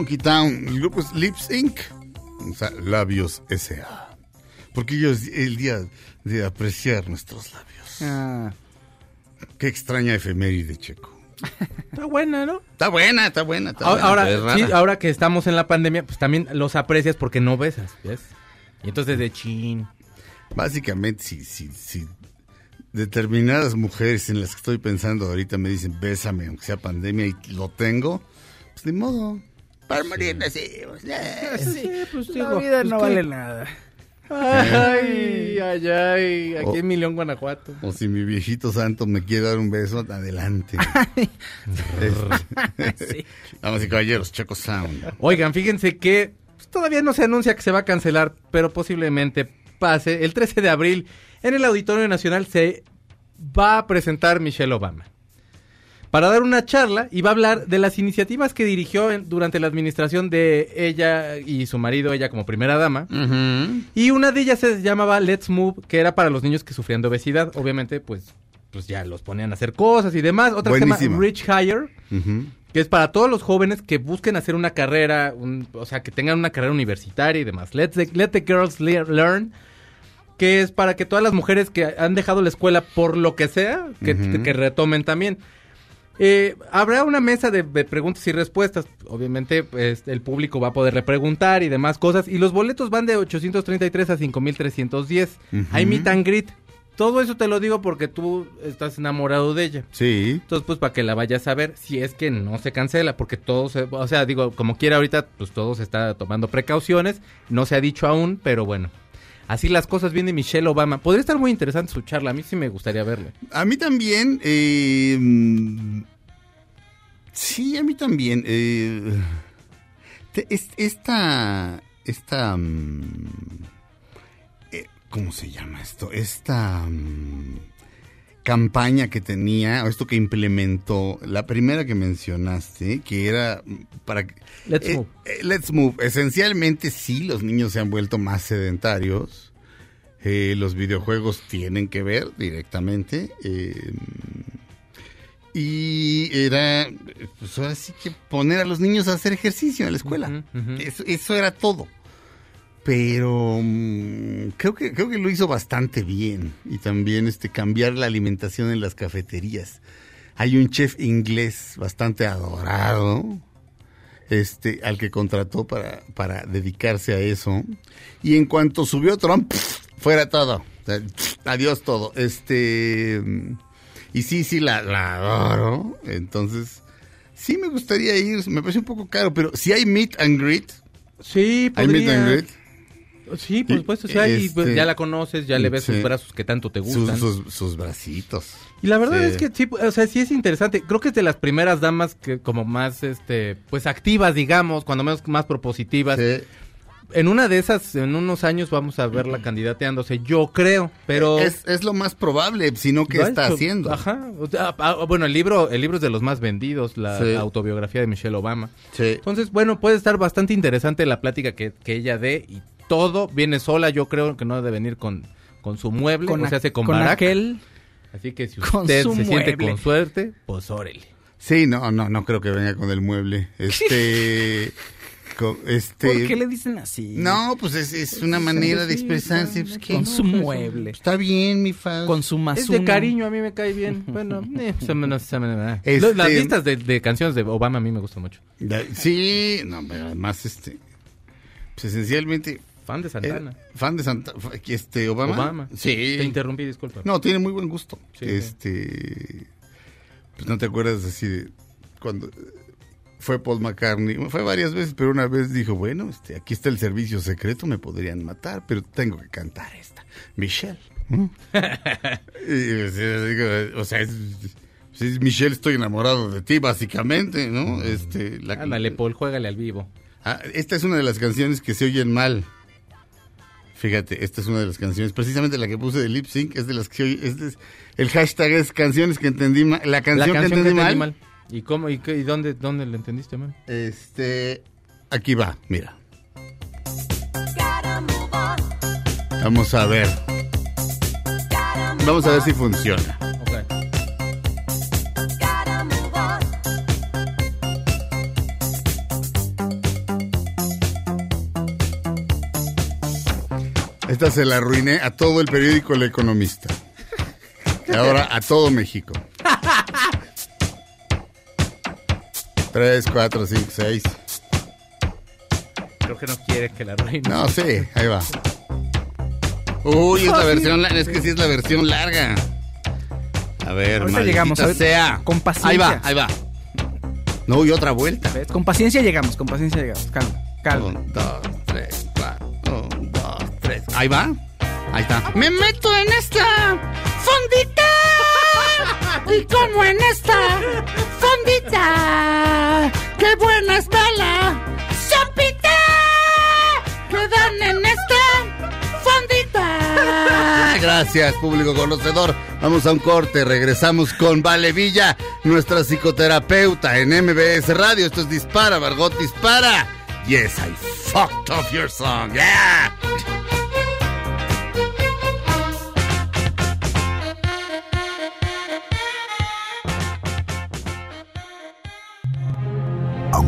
Funky Town, el grupo es Lips Inc. O sea, Labios S.A. Porque hoy es el día de apreciar nuestros labios. Ah, Qué extraña efeméride, Checo. Está buena, ¿no? Está buena, está buena. Está Ahora, buena, ahora, sí, ahora que estamos en la pandemia, pues también los aprecias porque no besas, ¿ves? Y entonces de chin. Básicamente, si, si, si determinadas mujeres en las que estoy pensando ahorita me dicen, bésame, aunque sea pandemia, y lo tengo, pues ni modo. Para morir así. pues, eh. Sí, pues la digo, vida pues, no vale nada. Ay, ay, ay, aquí en Millón, Guanajuato. O si mi viejito santo me quiere dar un beso, adelante. Este, Damas y caballeros, Checo Sound. Oigan, fíjense que pues, todavía no se anuncia que se va a cancelar, pero posiblemente pase. El 13 de abril, en el Auditorio Nacional se va a presentar Michelle Obama. Para dar una charla y va a hablar de las iniciativas que dirigió en- durante la administración de ella y su marido, ella como primera dama. Y una de ellas se llamaba Let's Move, que era para los niños que sufrían de obesidad. Obviamente, pues, pues ya los ponían a hacer cosas y demás. Otra se llama Rich Ujú. que es para todos los jóvenes que busquen hacer una carrera, un- o sea, que tengan una carrera universitaria y demás. Let the, let the girls le- learn, que es para que todas las mujeres que han dejado la escuela por lo que sea, que retomen también. Eh, habrá una mesa de, de preguntas y respuestas. Obviamente, pues, el público va a poder preguntar y demás cosas. Y los boletos van de 833 a 5310. Ujú. Hay meet and greet. Todo eso te lo digo porque tú estás enamorado de ella. Sí. Entonces, pues para que la vayas a ver, si es que no se cancela, porque todo se, o sea, digo, como quiera ahorita, pues todo se está tomando precauciones, no se ha dicho aún, pero bueno. Así las cosas viene Michelle Obama. Podría estar muy interesante su charla, a mí sí me gustaría verle. A mí también. eh, mm, sí, a mí también. eh, esta. Esta. mm, eh, ¿Cómo se llama esto? Esta. Campaña que tenía, o esto que implementó, la primera que mencionaste, que era mm, para... Let's eh, Move. eh, let's Move. Esencialmente sí, los niños se han vuelto más sedentarios. Eh, los videojuegos tienen que ver directamente. eh, y era, pues ahora sí que poner a los niños a hacer ejercicio en la escuela. Eso, eso era todo. Pero mm, creo que creo que lo hizo bastante bien y también este cambiar la alimentación en las cafeterías. Hay un chef inglés bastante adorado este, al que contrató para, para dedicarse a eso. Y en cuanto subió Trump, fuera todo. Adiós todo. Este, y sí, sí, la, la adoro. Entonces, sí me gustaría ir. Me parece un poco caro, pero si hay meet and greet. Sí, Hay meet and greet. Sí, por supuesto. o sea, y, pues, Este, ya la conoces, ya le ves sí. sus brazos que tanto te Sus, gustan. sus, sus bracitos. Y la verdad Sí. es que sí, o sea, sí es interesante. Creo que es de las primeras damas que como más, este, pues activas, digamos, cuando menos más propositivas. Sí. En una de esas, en unos años vamos a verla candidateándose, yo creo, pero... Es, es lo más probable, sino que está hecho- haciendo. Ajá. O sea, ah, bueno, el libro, el libro es de los más vendidos, la Sí. autobiografía de Michelle Obama. Sí. Entonces, bueno, puede estar bastante interesante la plática que, que ella dé y todo viene sola. Yo creo que no debe venir con, con su mueble, Con o sea, a- hace con, con aquel- Así que si usted se siente con suerte, pues órale. Sí, no, no, no creo que venga con el mueble. Este, este. ¿Por qué le dicen así? No, pues es, es una manera de expresarse. pues, Con no, su pues, mueble. Está bien, mi fa. Con su más Es de cariño, a mí me cae bien. Bueno, eh, se se me- Este- las listas de, de canciones de Obama a mí me gustan mucho. Da- Sí, no, pero además, este. Pues esencialmente. Fan de Santana. eh, fan de Santa. Este, Obama. Obama. Sí. Te interrumpí, disculpa. No, tiene muy buen gusto. Sí, este. Pues no te acuerdas así de. Cuando fue Paul McCartney. Fue varias veces, pero una vez dijo: Bueno, este, aquí está el servicio secreto, me podrían matar, pero tengo que cantar esta. Michelle. ¿Mm? Y, o sea, digo, o sea, es, es Michelle, estoy enamorado de ti, básicamente, ¿no? Este, la, Ándale, Paul, juégale al vivo. Ah, esta es una de las canciones que se oyen mal. Fíjate, esta es una de las canciones, precisamente la que puse de lip sync, es de las que se oye, es el hashtag es canciones que entendí mal, la canción, La que entendí, que entendí mal. mal. ¿Y cómo? ¿Y, qué- y dónde, dónde le entendiste mal? Este, aquí va, mira. Vamos a ver. Vamos a ver si funciona. Esta se la arruiné a todo el periódico El Economista. Y ahora a todo México. Tres, cuatro, cinco, seis. Creo que no quiere que la reina. No, sí, ahí va. Uy, es la versión, la- es que sí es la versión larga. A ver, Ahorita llegamos, a ver, sea. con paciencia. Ahí va, ahí va. No, y otra vuelta. ¿Ves? Con paciencia llegamos, con paciencia llegamos. Calma, calma. Un, dos, tres, Ahí va. Ahí está. Me meto en esta fondita. Y como en esta fondita. Qué buena está la sopita. Que dan en esta fondita. Gracias, público conocedor. Vamos a un corte. Regresamos con Vale Villa, nuestra psicoterapeuta en MBS Radio. Esto es Dispara, Margot Dispara. Yes, I fucked up your song. Yeah.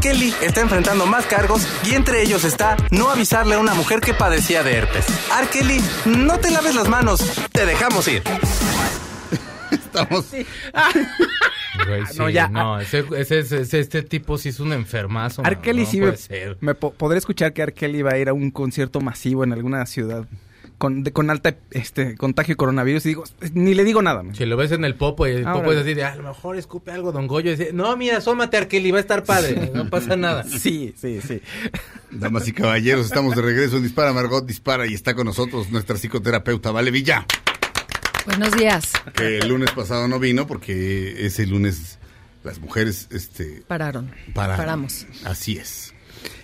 Kelly está enfrentando más cargos y entre ellos está no avisarle a una mujer que padecía de herpes. R. Kelly, no te laves las manos, te dejamos ir. Estamos. Güey, sí, no, ya. No, ese, ese- ese- este tipo sí es un enfermazo. R. no, Kelly no sí puede me, ser. me po- podré escuchar que R. Kelly va a ir a un concierto masivo en alguna ciudad con, de- con alta este contagio de coronavirus y digo, ni le digo nada. man. Si lo ves en el popo y el Ahora. popo es así de, "Ah, a lo mejor escupe algo Don Goyo. Y dice, no, mira, asómate Arkeli, va a estar padre, no pasa nada. Sí, sí, sí. Damas y caballeros, estamos de regreso en Dispara, Margot Dispara y está con nosotros nuestra psicoterapeuta, Vale Villa, Buenos días. que el lunes pasado no vino porque ese lunes las mujeres este, Pararon. pararon. Paramos. Así es.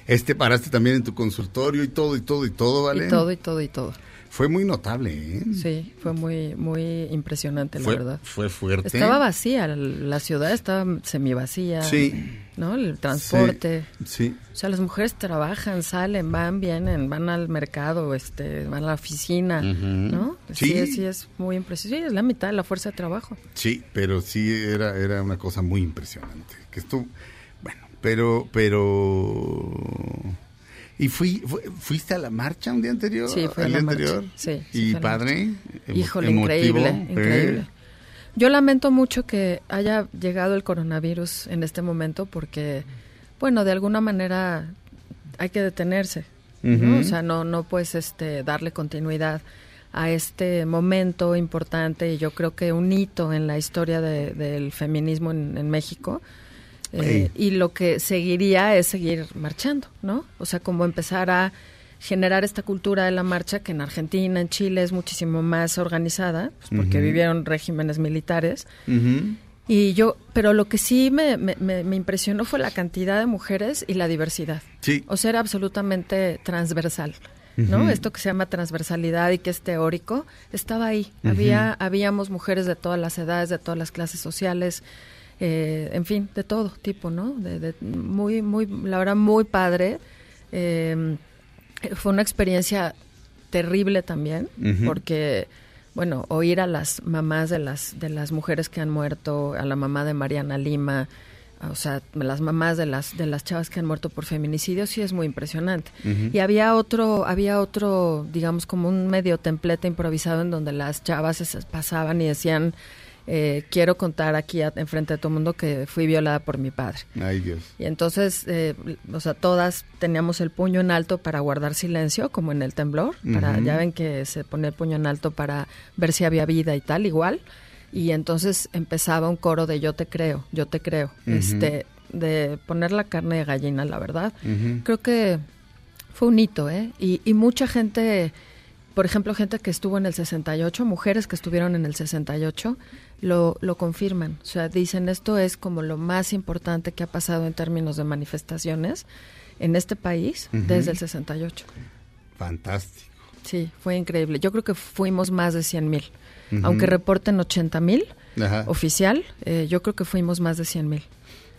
Este paraste también en tu consultorio y todo, y todo, y todo, ¿vale? Y todo, y todo, y todo. Fue muy notable, ¿eh? Sí, fue muy, muy impresionante, la Fue, verdad. fue fuerte. Estaba vacía, la ciudad estaba semivacía. Sí. ¿No? El transporte. Sí. O sea, las mujeres trabajan, salen, van, vienen, van al mercado, este, van a la oficina, ¿no? Sí. sí, sí, es muy impresionante. Sí, es la mitad de la fuerza de trabajo. Sí, pero sí era, era una cosa muy impresionante. Que estuvo, bueno, pero, pero... ¿Y fui, fu- fuiste a la marcha un día anterior? Sí, fui a ¿Al la día marcha. anterior? Sí, sí, ¿Y padre? Híjole, emotivo, increíble, ¿eh? increíble. Yo lamento mucho que haya llegado el coronavirus en este momento porque, bueno, de alguna manera hay que detenerse. O sea, no, no puedes este, darle continuidad a este momento importante y yo creo que un hito en la historia de- del feminismo en, en México. Eh, y lo que seguiría es seguir marchando, ¿no? O sea, como empezar a generar esta cultura de la marcha que en Argentina, en Chile es muchísimo más organizada, pues, porque vivieron regímenes militares. Y yo, pero lo que sí me, me- me- impresionó fue la cantidad de mujeres y la diversidad. Sí. O sea, era absolutamente transversal, ¿no? Esto que se llama transversalidad y que es teórico, estaba ahí. Había, habíamos mujeres de todas las edades, de todas las clases sociales, eh, en fin, de todo tipo, ¿no? De, de- muy, muy, la verdad, muy padre. Eh, fue una experiencia terrible también, porque, bueno, oír a las mamás de las, de las mujeres que han muerto, a la mamá de Mariana Lima, o sea, las mamás de las, de las chavas que han muerto por feminicidio, sí es muy impresionante. Y había otro, había otro, digamos, como un medio templete improvisado en donde las chavas se pasaban y decían, eh, quiero contar aquí a- enfrente de todo el mundo que fui violada por mi padre. Ay, Dios. Y entonces, eh, o sea, todas teníamos el puño en alto para guardar silencio, como en el temblor. Para. Ya ven que se ponía el puño en alto para ver si había vida y tal, igual. Y entonces empezaba un coro de yo te creo, yo te creo. Este, de poner la carne de gallina, la verdad. Creo que fue un hito, ¿eh? Y, y mucha gente, por ejemplo, gente que estuvo en el 68, mujeres que estuvieron en el 68, lo, lo confirman. O sea, dicen esto es como lo más importante que ha pasado en términos de manifestaciones en este país Ujú. desde el 68. Fantástico. Sí, fue increíble. Yo creo que fuimos más de 100 mil. Aunque reporten 80 mil oficial, eh, yo creo que fuimos más de 100 mil.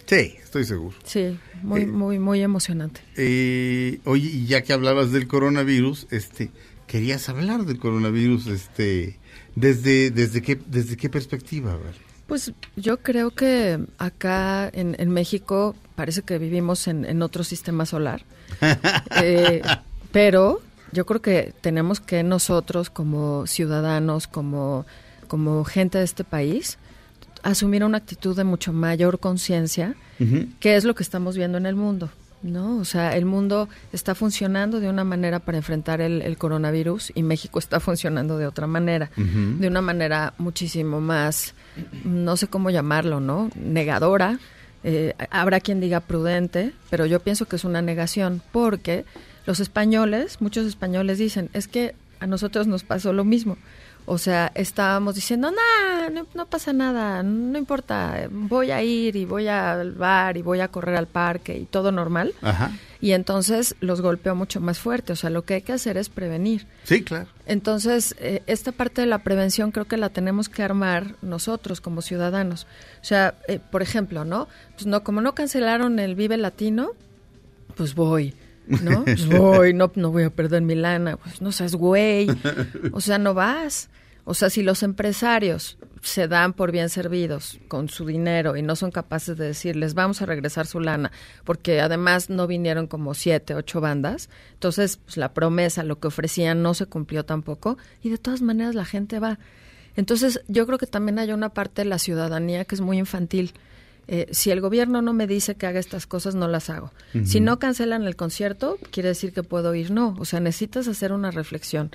Sí, estoy seguro. Sí, muy, Eh, muy, muy emocionante. Eh, oye, y ya que hablabas del coronavirus, este, querías hablar del coronavirus, este, desde, desde qué, desde qué perspectiva, a ver? Pues yo creo que acá en, en México parece que vivimos en, en otro sistema solar, Eh, pero yo creo que tenemos que nosotros como ciudadanos, como, como gente de este país, asumir una actitud de mucho mayor conciencia, que es lo que estamos viendo en el mundo. ¿No? O sea, el mundo está funcionando de una manera para enfrentar el, el coronavirus y México está funcionando de otra manera, de una manera muchísimo más, no sé cómo llamarlo, ¿no? Negadora. Eh, habrá quien diga prudente, pero yo pienso que es una negación porque los españoles, muchos españoles dicen, es que a nosotros nos pasó lo mismo. O sea, estábamos diciendo, "Nah, no, no pasa nada, no importa, voy a ir y voy al bar y voy a correr al parque y todo normal. Ajá. Y entonces los golpeó mucho más fuerte. O sea, lo que hay que hacer es prevenir. Sí, claro. Entonces, eh, esta parte de la prevención creo que la tenemos que armar nosotros como ciudadanos. O sea, eh, por ejemplo, ¿no? Pues no, como no cancelaron el Vive Latino, pues voy, ¿no? Pues voy, no, no voy a perder mi lana, pues no seas güey. O sea, no vas. O sea, si los empresarios se dan por bien servidos con su dinero y no son capaces de decirles vamos a regresar su lana, porque además no vinieron como siete, ocho bandas, entonces pues, la promesa, lo que ofrecían no se cumplió tampoco y de todas maneras la gente va. Entonces yo creo que también hay una parte de la ciudadanía que es muy infantil. Eh, si el gobierno no me dice que haga estas cosas, no las hago. Si no cancelan el concierto, quiere decir que puedo ir. No, o sea, necesitas hacer una reflexión.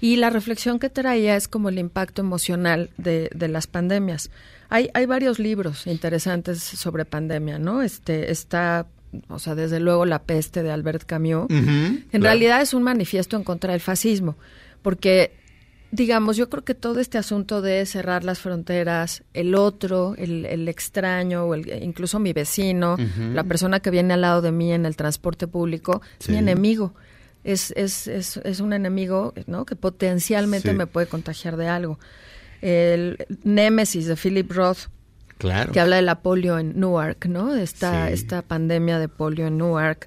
Y la reflexión que traía es como el impacto emocional de, de las pandemias. Hay, hay varios libros interesantes sobre pandemia, ¿no? Este está, o sea, desde luego La peste de Albert Camus. En claro. realidad es un manifiesto en contra del fascismo, porque digamos, yo creo que todo este asunto de cerrar las fronteras, el otro, el, el extraño, o el, incluso mi vecino, la persona que viene al lado de mí en el transporte público, es mi enemigo. Es, es, es, es un enemigo ¿no? que potencialmente Sí. me puede contagiar de algo. El Némesis de Philip Roth, Claro. que habla de la polio en Newark, ¿no? Esta, Sí. esta pandemia de polio en Newark.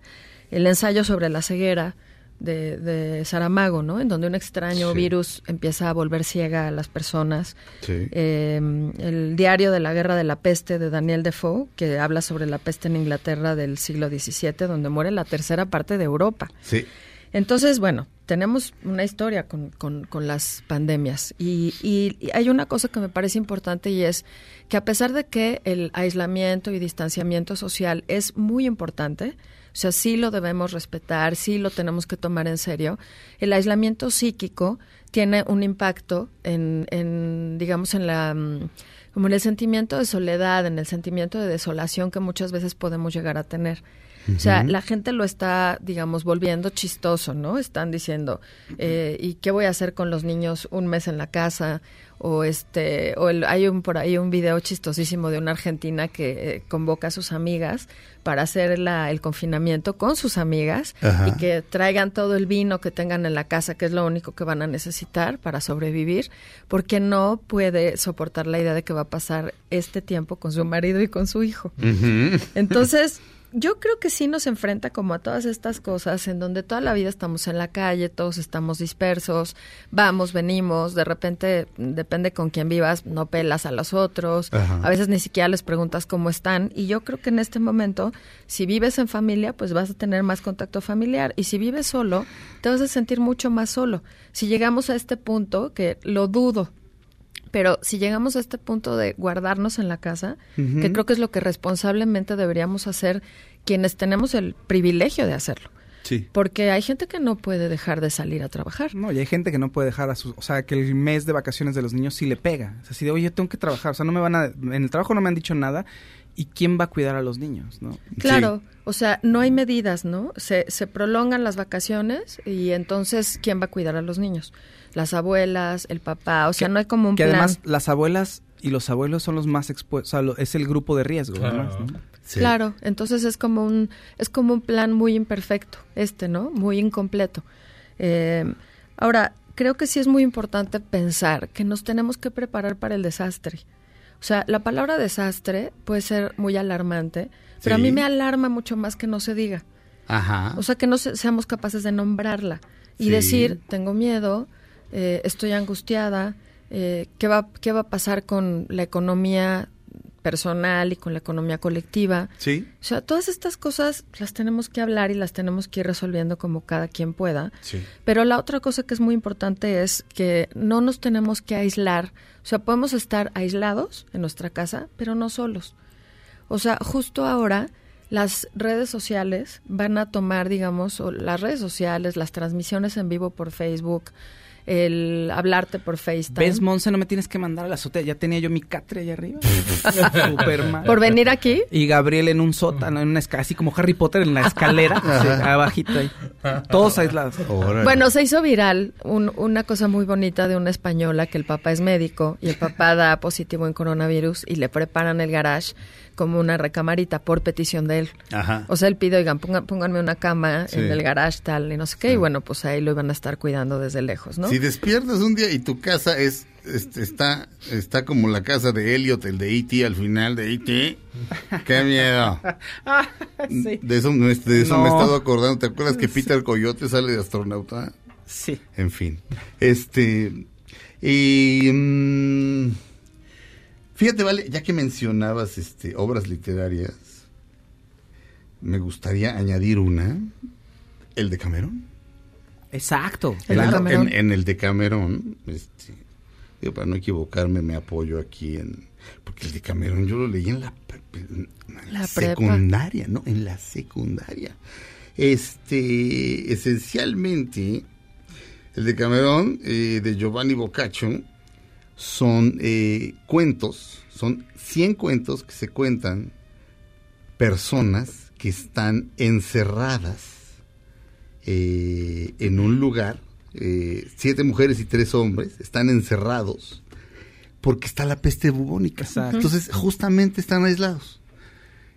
El ensayo sobre la ceguera de, de Saramago, ¿no? En donde un extraño Sí. virus empieza a volver ciega a las personas. Sí. Eh, el diario de la guerra de la peste de Daniel Defoe, que habla sobre la peste en Inglaterra del siglo XVII, donde muere la tercera parte de Europa. Sí. Entonces, bueno, tenemos una historia con, con- con las pandemias y, y- y hay una cosa que me parece importante y es que a pesar de que el aislamiento y distanciamiento social es muy importante, sea, sí lo debemos respetar, sí lo tenemos que tomar en serio, el aislamiento psíquico tiene un impacto en, en, digamos, en la... mm, como en el sentimiento de soledad, en el sentimiento de desolación que muchas veces podemos llegar a tener. O sea, la gente lo está, digamos, volviendo chistoso, ¿no? Están diciendo, eh, ¿y qué voy a hacer con los niños un mes en la casa? O este, o el- hay un por ahí un video chistosísimo de una argentina que eh, convoca a sus amigas para hacer la, el confinamiento con sus amigas y que traigan todo el vino que tengan en la casa, que es lo único que van a necesitar para sobrevivir, porque no puede soportar la idea de que va a pasar este tiempo con su marido y con su hijo. Entonces, yo creo que sí nos enfrenta como a todas estas cosas en donde toda la vida estamos en la calle, todos estamos dispersos, vamos, venimos, de repente, depende con quién vivas, no pelas a los otros, Ajá. a veces ni siquiera les preguntas cómo están y yo creo que en este momento, si vives en familia, pues vas a tener más contacto familiar y si vives solo, te vas a sentir mucho más solo. Si llegamos a este punto, que lo dudo, pero si llegamos a este punto de guardarnos en la casa, que creo que es lo que responsablemente deberíamos hacer quienes tenemos el privilegio de hacerlo. Sí. Porque hay gente que no puede dejar de salir a trabajar. No, y hay gente que no puede dejar a sus... O sea, que el mes de vacaciones de los niños sí le pega. O sea, así de, oye, tengo que trabajar. O sea, no me van a... En el trabajo no me han dicho nada. ¿Y quién va a cuidar a los niños, no? Claro, o sea, no hay medidas, ¿no? Se, se prolongan las vacaciones y entonces, ¿quién va a cuidar a los niños? Las abuelas, el papá, o sea, no hay como un Que plan. además las abuelas y los abuelos son los más expuestos. O sea, es el grupo de riesgo, además, ¿no? Claro, entonces es como un es como un plan muy imperfecto, este, ¿no? Muy incompleto. Eh, ahora, creo que sí es muy importante pensar que nos tenemos que preparar para el desastre. O sea, la palabra desastre puede ser muy alarmante, pero a mí me alarma mucho más que no se diga. Ajá. O sea, que no se- seamos capaces de nombrarla y Sí. decir, tengo miedo, eh, estoy angustiada, eh, ¿qué, va, ¿qué va a pasar con la economía personal y con la economía colectiva? Sí. O sea, todas estas cosas las tenemos que hablar y las tenemos que ir resolviendo como cada quien pueda. Sí. Pero la otra cosa que es muy importante es que no nos tenemos que aislar. O sea, podemos estar aislados en nuestra casa, pero no solos. O sea, justo ahora las redes sociales van a tomar, digamos, o las redes sociales, las transmisiones en vivo por Facebook, el hablarte por FaceTime. ¿Ves, Monse? No me tienes que mandar a la azotea. Ya tenía yo mi catre allá arriba. Súper mal. Por venir aquí. Y Gabriel en un sótano, en una escalera, así como Harry Potter en la escalera, sí, abajito ahí. Todos aislados. Bueno, se hizo viral un- una cosa muy bonita de una española que el papá es médico y el papá da positivo en coronavirus y le preparan el garage como una recamarita por petición de él. Ajá. O sea, él pide, oigan, pongan- pónganme una cama Sí. en el garage tal y no sé qué. Y bueno, pues ahí lo iban a estar cuidando desde lejos, ¿no? Si despiertas un día y tu casa es, este, está, está como la casa de Elliot, el de E.T. al final de E.T. ¡Qué miedo! De eso, me- de eso me he estado acordando. ¿Te acuerdas que Peter Coyote sale de astronauta? Sí. En fin. Este. Y. mm, fíjate, vale, ya que mencionabas este, obras literarias, me gustaría añadir una. El de Camerón. Exacto. En, el, en- en el de Camerón, este, digo, para no equivocarme, me apoyo aquí en. Porque el de Camerón yo lo leí en la, pre- en la La prepa. secundaria, ¿no? En la secundaria. Este, esencialmente, el de Camerón, eh, de Giovanni Boccaccio, son eh, cuentos, son 100 cuentos que se cuentan personas que están encerradas eh, en un lugar, eh, siete mujeres y tres hombres están encerrados porque está la peste bubónica. Exacto. Entonces, justamente están aislados.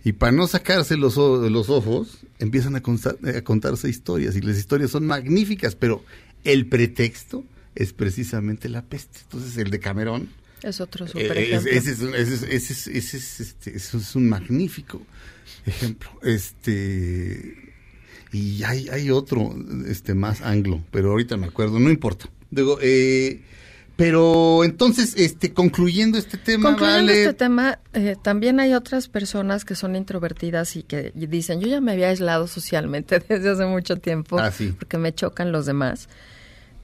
Y para no sacarse los, los ojos, empiezan a, consta- a contarse historias. Y las historias son magníficas, pero el pretexto es precisamente la peste. Entonces, el de Camerón. Es otro eh, super es- ejemplo. ese es, ese es- ese es- ese este, es un magnífico ejemplo. Este. Y hay, hay otro, este, más anglo, pero ahorita me acuerdo, no importa. Digo, eh, pero entonces, este, concluyendo este tema, Concluyendo vale. este tema, eh, también hay otras personas que son introvertidas y que y dicen, yo ya me había aislado socialmente desde hace mucho tiempo Ah, sí. porque me chocan los demás.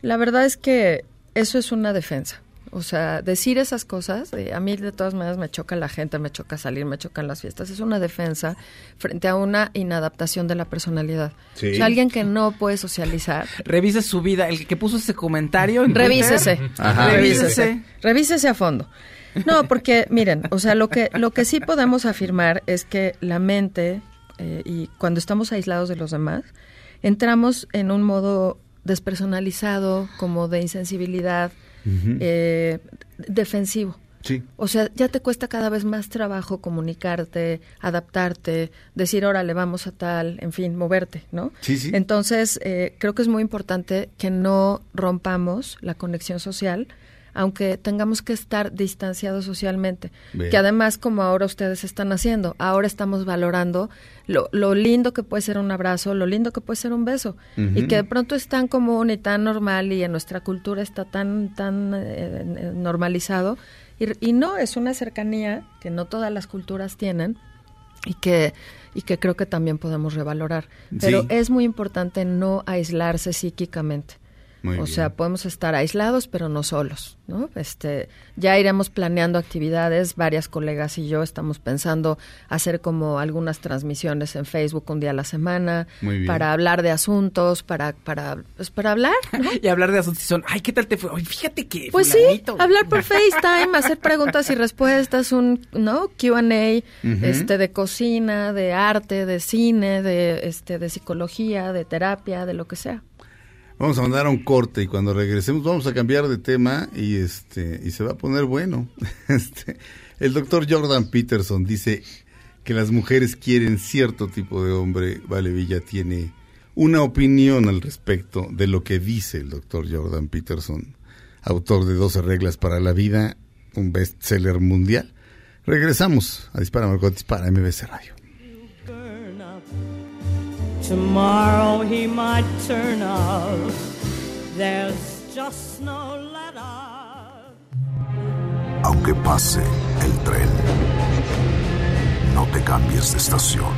La verdad es que eso es una defensa. O sea, decir esas cosas, eh, a mí de todas maneras me choca la gente, me choca salir, me chocan las fiestas, es una defensa frente a una inadaptación de la personalidad. Sí. O sea, alguien que no puede socializar, Revise su vida. El que puso ese comentario. en Revísese. Ajá. Revísese. Revísese a fondo. No, porque miren, o sea, lo que lo que sí podemos afirmar es que la mente eh, y cuando estamos aislados de los demás entramos en un modo despersonalizado, como de insensibilidad, eh, defensivo. Sí. O sea, ya te cuesta cada vez más trabajo comunicarte, adaptarte, decir, órale, vamos a tal, en fin, moverte, ¿no? Sí, sí. Entonces, eh, creo que es muy importante que no rompamos la conexión social, aunque tengamos que estar distanciados socialmente. Bien. Que además, como ahora ustedes están haciendo, ahora estamos valorando lo, lo lindo que puede ser un abrazo, lo lindo que puede ser un beso. Y que de pronto es tan común y tan normal y en nuestra cultura está tan, tan eh, eh, normalizado. Y, y no, es una cercanía que no todas las culturas tienen y que, y que creo que también podemos revalorar. Pero Sí. es muy importante no aislarse psíquicamente. Muy o bien. sea, podemos estar aislados, pero no solos, ¿no? Este, ya iremos planeando actividades, varias colegas y yo estamos pensando hacer como algunas transmisiones en Facebook un día a la semana Muy bien. para hablar de asuntos, para para pues para hablar, ¿no? Y hablar de asuntos. y son, Ay, ¿qué tal te fue? Ay, fíjate que. Pues sí, fulanito". hablar por FaceTime, hacer preguntas y respuestas, un no Q&A, Ujú. este de cocina, de arte, de cine, de este de psicología, de terapia, de lo que sea. Vamos a mandar a un corte y cuando regresemos vamos a cambiar de tema y este y se va a poner bueno. Este, el doctor Jordan Peterson dice que las mujeres quieren cierto tipo de hombre. Vale Villa tiene una opinión al respecto de lo que dice el doctor Jordan Peterson, autor de 12 reglas para la vida, un bestseller mundial. Regresamos a Dispara Margot Dispara MBC Radio. Tomorrow he might turn up. There's just no let up. Aunque pase el tren, no te cambies de estación.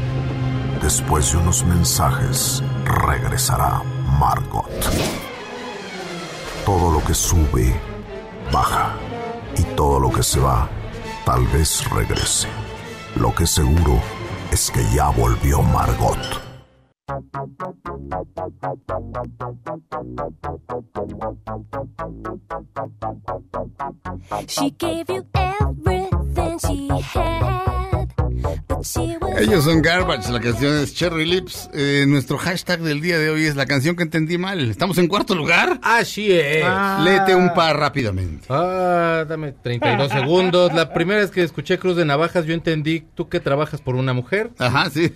Después de unos mensajes, regresará Margot. Todo lo que sube, baja. Y todo lo que se va, tal vez regrese. Lo que seguro es que ya volvió Margot. She gave you everything she had, Ellos son Garbage, la canción es Cherry Lips. Eh, nuestro hashtag del día de hoy es la canción que entendí mal. ¿Estamos en cuarto lugar? Así es. Léete un par rápidamente. Ah, dame 32 segundos. La primera vez que escuché Cruz de Navajas, yo entendí, tú que trabajas por una mujer. Ajá, sí.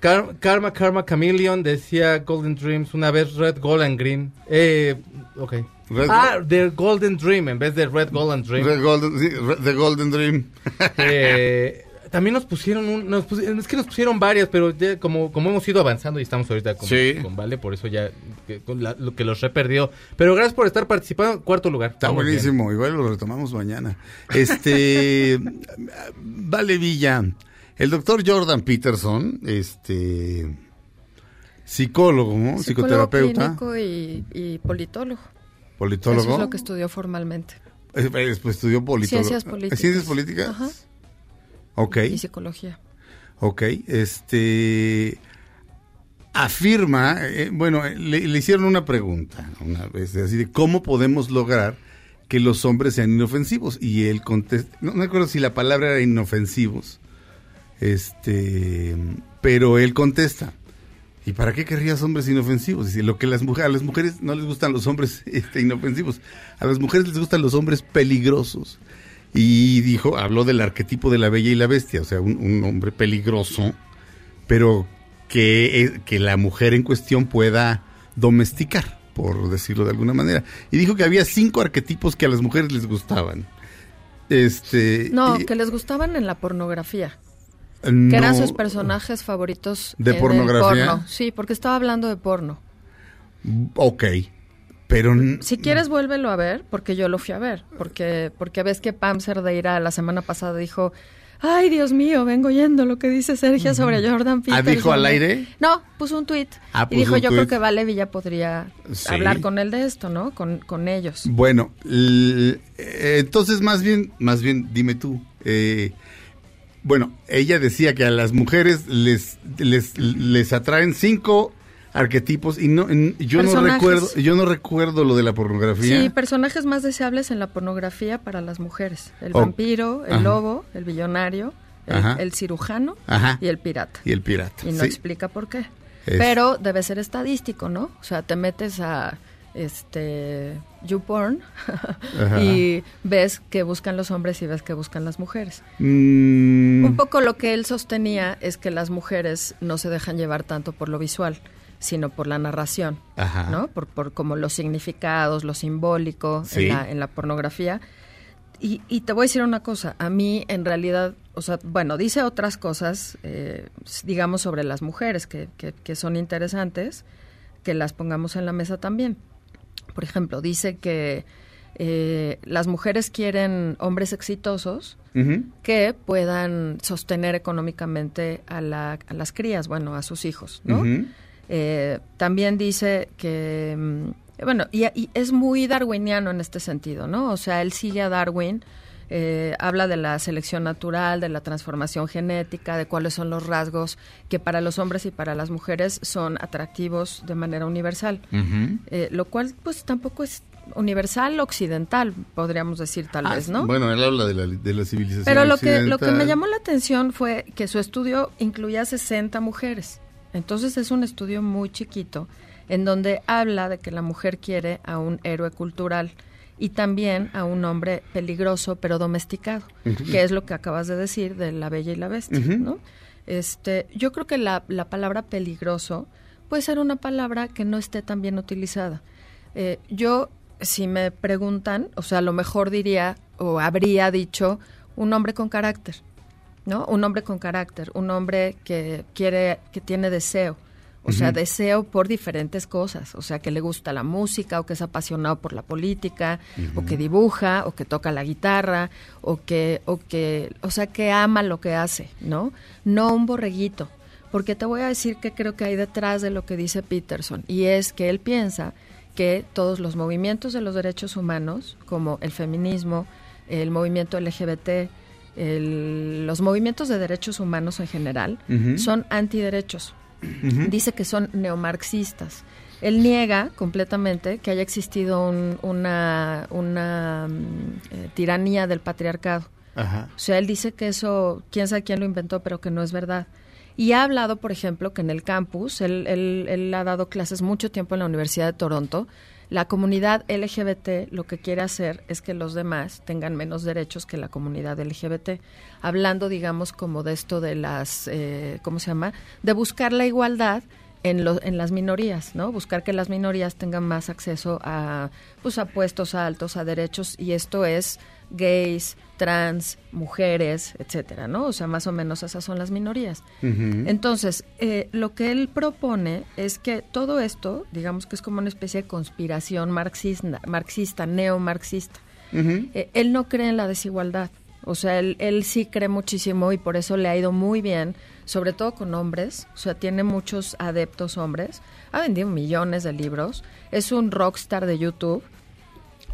Karma, Karma Chameleon decía Golden Dreams, una vez Red, Gold and Green. Eh, ok. Red- ah, The Golden Dream en vez de Red, Gold and Dream. Red Golden, sí, Red- The Golden Dream. Eh, también nos pusieron un, nos pusi- es que nos pusieron varias, pero ya como, como hemos ido avanzando y estamos ahorita con, Sí. con Vale, por eso ya que, con la- lo que los he perdido. Pero gracias por estar participando. Cuarto lugar. Está bien. buenísimo, igual lo retomamos mañana. Este, vale Villa, el doctor Jordan Peterson, este, psicólogo, ¿no? Psicólogo psicoterapeuta, y, y politólogo. politólogo. Eso es lo que estudió formalmente. Eh, Después estudió politólogo. Ciencias políticas. ¿Ciencias políticas? Ajá. Ok. Y psicología. Ok, este afirma, eh, bueno, eh, le, le hicieron una pregunta una vez, así de cómo podemos lograr que los hombres sean inofensivos y él contesta, no, no me acuerdo si la palabra era inofensivos, este, pero él contesta, ¿y para qué querrías hombres inofensivos? Dice, lo que las mujeres, a las mujeres no les gustan los hombres este, inofensivos, a las mujeres les gustan los hombres peligrosos Y dijo, habló del arquetipo de la bella y la bestia, o sea, un, un hombre peligroso, pero que, eh, que la mujer en cuestión pueda domesticar, por decirlo de alguna manera. Y dijo que había cinco arquetipos que a las mujeres les gustaban. Este, No, y- que les gustaban en la pornografía. no- Que eran sus personajes favoritos ¿De en el pornografía? porno. Sí, porque estaba hablando de porno. Ok, pero... Si quieres, vuélvelo a ver, porque yo lo fui a ver. Porque, porque ves que Pam Cerdeira la semana pasada dijo: Ay, Dios mío, vengo oyendo lo que dice Sergio sobre Jordan ¿Ah, Peterson. dijo al aire? No, puso un tuit. Ah, y dijo: Yo creo que Vale Villa podría Sí. hablar con él de esto, ¿no? Con, con ellos. Bueno, eh, entonces más bien, más bien, dime tú. eh, bueno, ella decía que a las mujeres les les, les atraen cinco arquetipos y no, en- yo no recuerdo, yo no recuerdo lo de la pornografía. Sí, personajes más deseables en la pornografía para las mujeres. El Oh, vampiro, el ajá. lobo, el billonario, el, cirujano Ajá. y el pirata. Y el pirata. Y no sí. explica por qué. Es- Pero debe ser estadístico, ¿no? O sea, te metes a este YouPorn y ves que buscan los hombres y ves que buscan las mujeres. Mm, Un poco lo que él sostenía es que las mujeres no se dejan llevar tanto por lo visual, sino por la narración, Ajá. ¿no? Por, por como los significados, lo simbólico Sí. en, la, en la pornografía. Y, y te voy a decir una cosa, a mí en realidad, o sea, bueno, dice otras cosas, eh, digamos, sobre las mujeres que, que, que son interesantes, que las pongamos en la mesa también. Por ejemplo, dice que eh, las mujeres quieren hombres exitosos que puedan sostener económicamente a, la- a las crías, bueno, a sus hijos, ¿no? Eh, también dice que, mm, bueno, y, y es muy darwiniano en este sentido, ¿no? O sea, él sigue a Darwin, eh, habla de la selección natural, de la transformación genética, de cuáles son los rasgos que para los hombres y para las mujeres son atractivos de manera universal. Eh, lo cual, pues, tampoco es universal occidental, podríamos decir tal Ah, vez, ¿no? Bueno, él habla de la, de la civilización Pero lo que, lo que me occidental. llamó la atención fue que su estudio incluía 60 mujeres. Entonces es un estudio muy chiquito en donde habla de que la mujer quiere a un héroe cultural y también a un hombre peligroso pero domesticado, que es lo que acabas de decir de la bella y la bestia. ¿no? Este, yo creo que la, la palabra peligroso puede ser una palabra que no esté tan bien utilizada. Eh, yo, si me preguntan, o sea, a lo mejor diría o habría dicho un hombre con carácter, ¿no? Un hombre con carácter, un hombre que quiere, que tiene deseo. O sea, deseo por diferentes cosas. O sea, que le gusta la música, o que es apasionado por la política, o que dibuja, o que toca la guitarra, o que, o que, o sea, que ama lo que hace, ¿no? No un borreguito. Porque te voy a decir que creo que hay detrás de lo que dice Peterson, y es que él piensa que todos los movimientos de los derechos humanos, como el feminismo, el movimiento LGBT, el- los movimientos de derechos humanos en general, son antiderechos. Dice que son neomarxistas. Él niega completamente que haya existido un- una, una mm, eh, tiranía del patriarcado. Ajá. O sea, él dice que eso, quién sabe quién lo inventó, pero que no es verdad. Y ha hablado, por ejemplo, que en el campus, él, él- él ha dado clases mucho tiempo en la Universidad de Toronto, la comunidad LGBT lo que quiere hacer es que los demás tengan menos derechos que la comunidad LGBT. Hablando, digamos, como de esto de las, eh, ¿cómo se llama? De buscar la igualdad en, lo- en las minorías, ¿no? Buscar que las minorías tengan más acceso a, pues, a puestos altos, a derechos, y esto es gays, trans, mujeres, etcétera, ¿no? O sea, más o menos esas son las minorías. Entonces, eh, lo que él propone es que todo esto, digamos que es como una especie de conspiración marxista, marxista neomarxista. Eh, él no cree en la desigualdad. O sea, él, él sí cree muchísimo y por eso le ha ido muy bien, sobre todo con hombres. O sea, tiene muchos adeptos hombres. Ha vendido millones de libros. Es un rockstar de YouTube.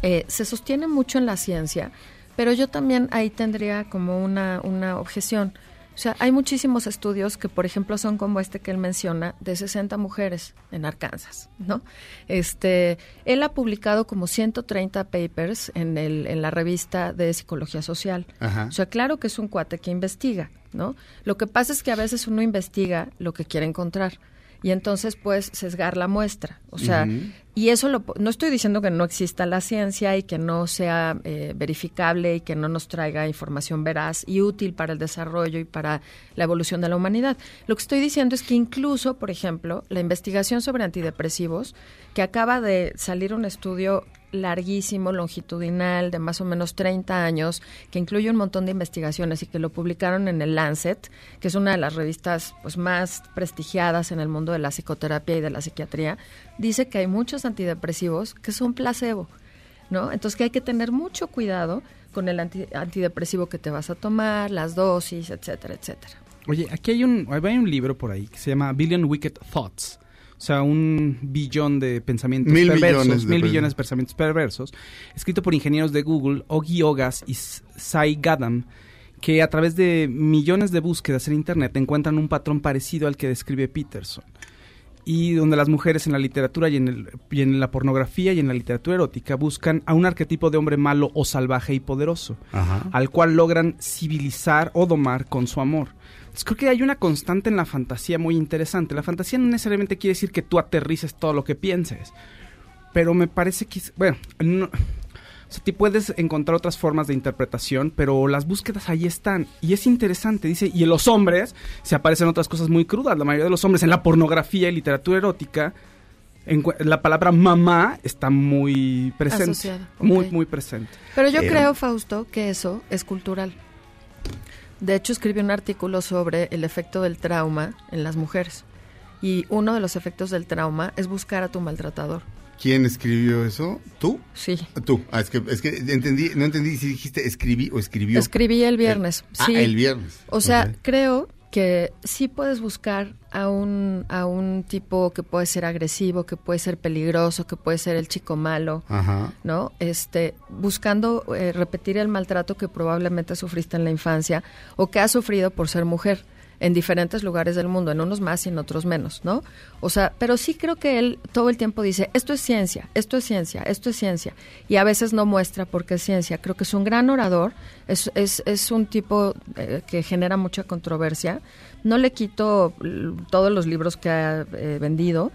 Eh, se sostiene mucho en la ciencia, pero yo también ahí tendría como una, una objeción. O sea, hay muchísimos estudios que, por ejemplo, son como este que él menciona, de 60 mujeres en Arkansas, ¿no? Este, él ha publicado como 130 papers en, el, en la revista de Psicología Social. Ajá. O sea, claro que es un cuate que investiga, ¿no? Lo que pasa es que a veces uno investiga lo que quiere encontrar y entonces pues sesgar la muestra. O sea. Y eso lo, no estoy diciendo que no exista la ciencia y que no sea eh, verificable y que no nos traiga información veraz y útil para el desarrollo y para la evolución de la humanidad. Lo que estoy diciendo es que incluso, por ejemplo, la investigación sobre antidepresivos, que acaba de salir un estudio larguísimo, longitudinal, de más o menos 30 años, que incluye un montón de investigaciones y que lo publicaron en el Lancet, que es una de las revistas pues, más prestigiadas en el mundo de la psicoterapia y de la psiquiatría, dice que hay muchos antidepresivos que son placebo, ¿no? Entonces que hay que tener mucho cuidado con el anti- antidepresivo que te vas a tomar, las dosis, etcétera, etcétera. Oye, aquí hay un, hay un libro por ahí que se llama Billion Wicked Thoughts. O sea, un billón de pensamientos Mil perversos, millones de mil millones de pensamientos perversos, escrito por ingenieros de Google, Ogi Ogas y Sai Gadam, que a través de millones de búsquedas en Internet encuentran un patrón parecido al que describe Peterson. Y donde las mujeres en la literatura y en, el- y en la pornografía y en la literatura erótica buscan a un arquetipo de hombre malo o salvaje y poderoso Ajá. al cual logran civilizar o domar con su amor. Entonces, creo que hay una constante en la fantasía muy interesante. La fantasía no necesariamente quiere decir que tú aterrices todo lo que pienses, pero me parece que, bueno, no- o sea, te puedes encontrar otras formas de interpretación, pero las búsquedas ahí están. Y es interesante, dice, y en los hombres se aparecen otras cosas muy crudas. La mayoría de los hombres en la pornografía y literatura erótica, la palabra mamá está muy presente. Asociada, Muy, ok. muy presente. Pero yo Eh, creo, Fausto, que eso es cultural. De hecho, escribí un artículo sobre el efecto del trauma en las mujeres. Y uno de los efectos del trauma es buscar a tu maltratador. ¿Quién escribió eso? ¿Tú? Sí. Tú. Ah, es que, es que entendí, no entendí si dijiste escribí o escribió. Escribí el viernes. Ah, sí. el viernes. O sea, creo que sí puedes buscar a un, a un tipo que puede ser agresivo, que puede ser peligroso, que puede ser el chico malo, Ajá. ¿no? Este, buscando eh, repetir el maltrato que probablemente sufriste en la infancia o que has sufrido por ser mujer en diferentes lugares del mundo, en unos más y en otros menos, ¿no? O sea, pero sí creo que él todo el tiempo dice, esto es ciencia, esto es ciencia, esto es ciencia, y a veces no muestra por qué es ciencia. Creo que es un gran orador, es, es, es un tipo eh, que genera mucha controversia. No le quito todos los libros que ha eh, vendido,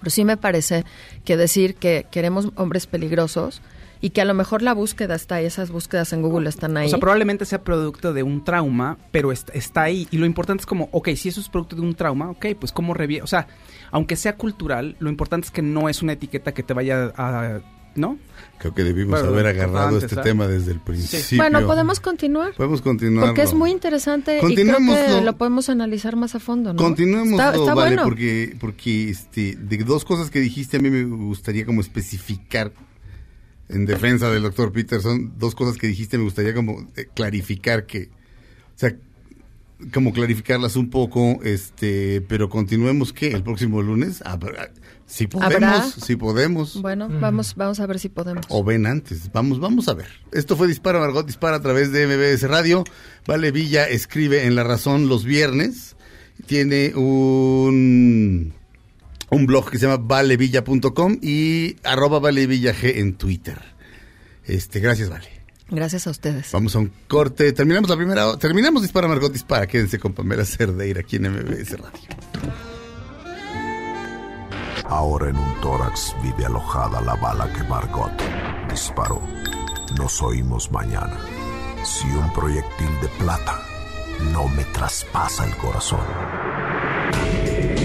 pero sí me parece que decir que queremos hombres peligrosos y que a lo mejor la búsqueda está ahí, esas búsquedas en Google están ahí. O sea, probablemente sea producto de un trauma, pero est- está ahí. Y lo importante es como, ok, si eso es producto de un trauma, ok, pues cómo revie... O sea, aunque sea cultural, lo importante es que no es una etiqueta que te vaya a... ¿No? Creo que debimos Bueno, haber agarrado antes, este ¿ah? tema desde el principio. bueno, podemos continuar. Podemos continuar. Porque es muy interesante y creo que lo podemos analizar más a fondo, ¿no? Continuemos, Está, está vale, bueno. porque, porque este, de dos cosas que dijiste, a mí me gustaría como especificar en defensa del doctor Peterson, dos cosas que dijiste me gustaría como eh, clarificar que, o sea, como clarificarlas un poco, este, pero continuemos que el próximo lunes, habrá- si podemos, ¿Habrá? si podemos. Bueno, vamos, vamos a ver si podemos. O ven antes. Vamos, vamos a ver. Esto fue Dispara Margot Dispara a través de MBS Radio. Vale Villa escribe en La Razón los viernes. Tiene un, un blog que se llama valevilla.com y arroba valevillag en Twitter. Este, gracias, Vale. Gracias a ustedes. Vamos a un corte. Terminamos la primera. Terminamos Dispara Margot Dispara. Quédense con Pamela Cerdeira aquí en MBS Radio. Ahora en un tórax vive alojada la bala que Margot disparó. Nos oímos mañana. Si un proyectil de plata no me traspasa el corazón.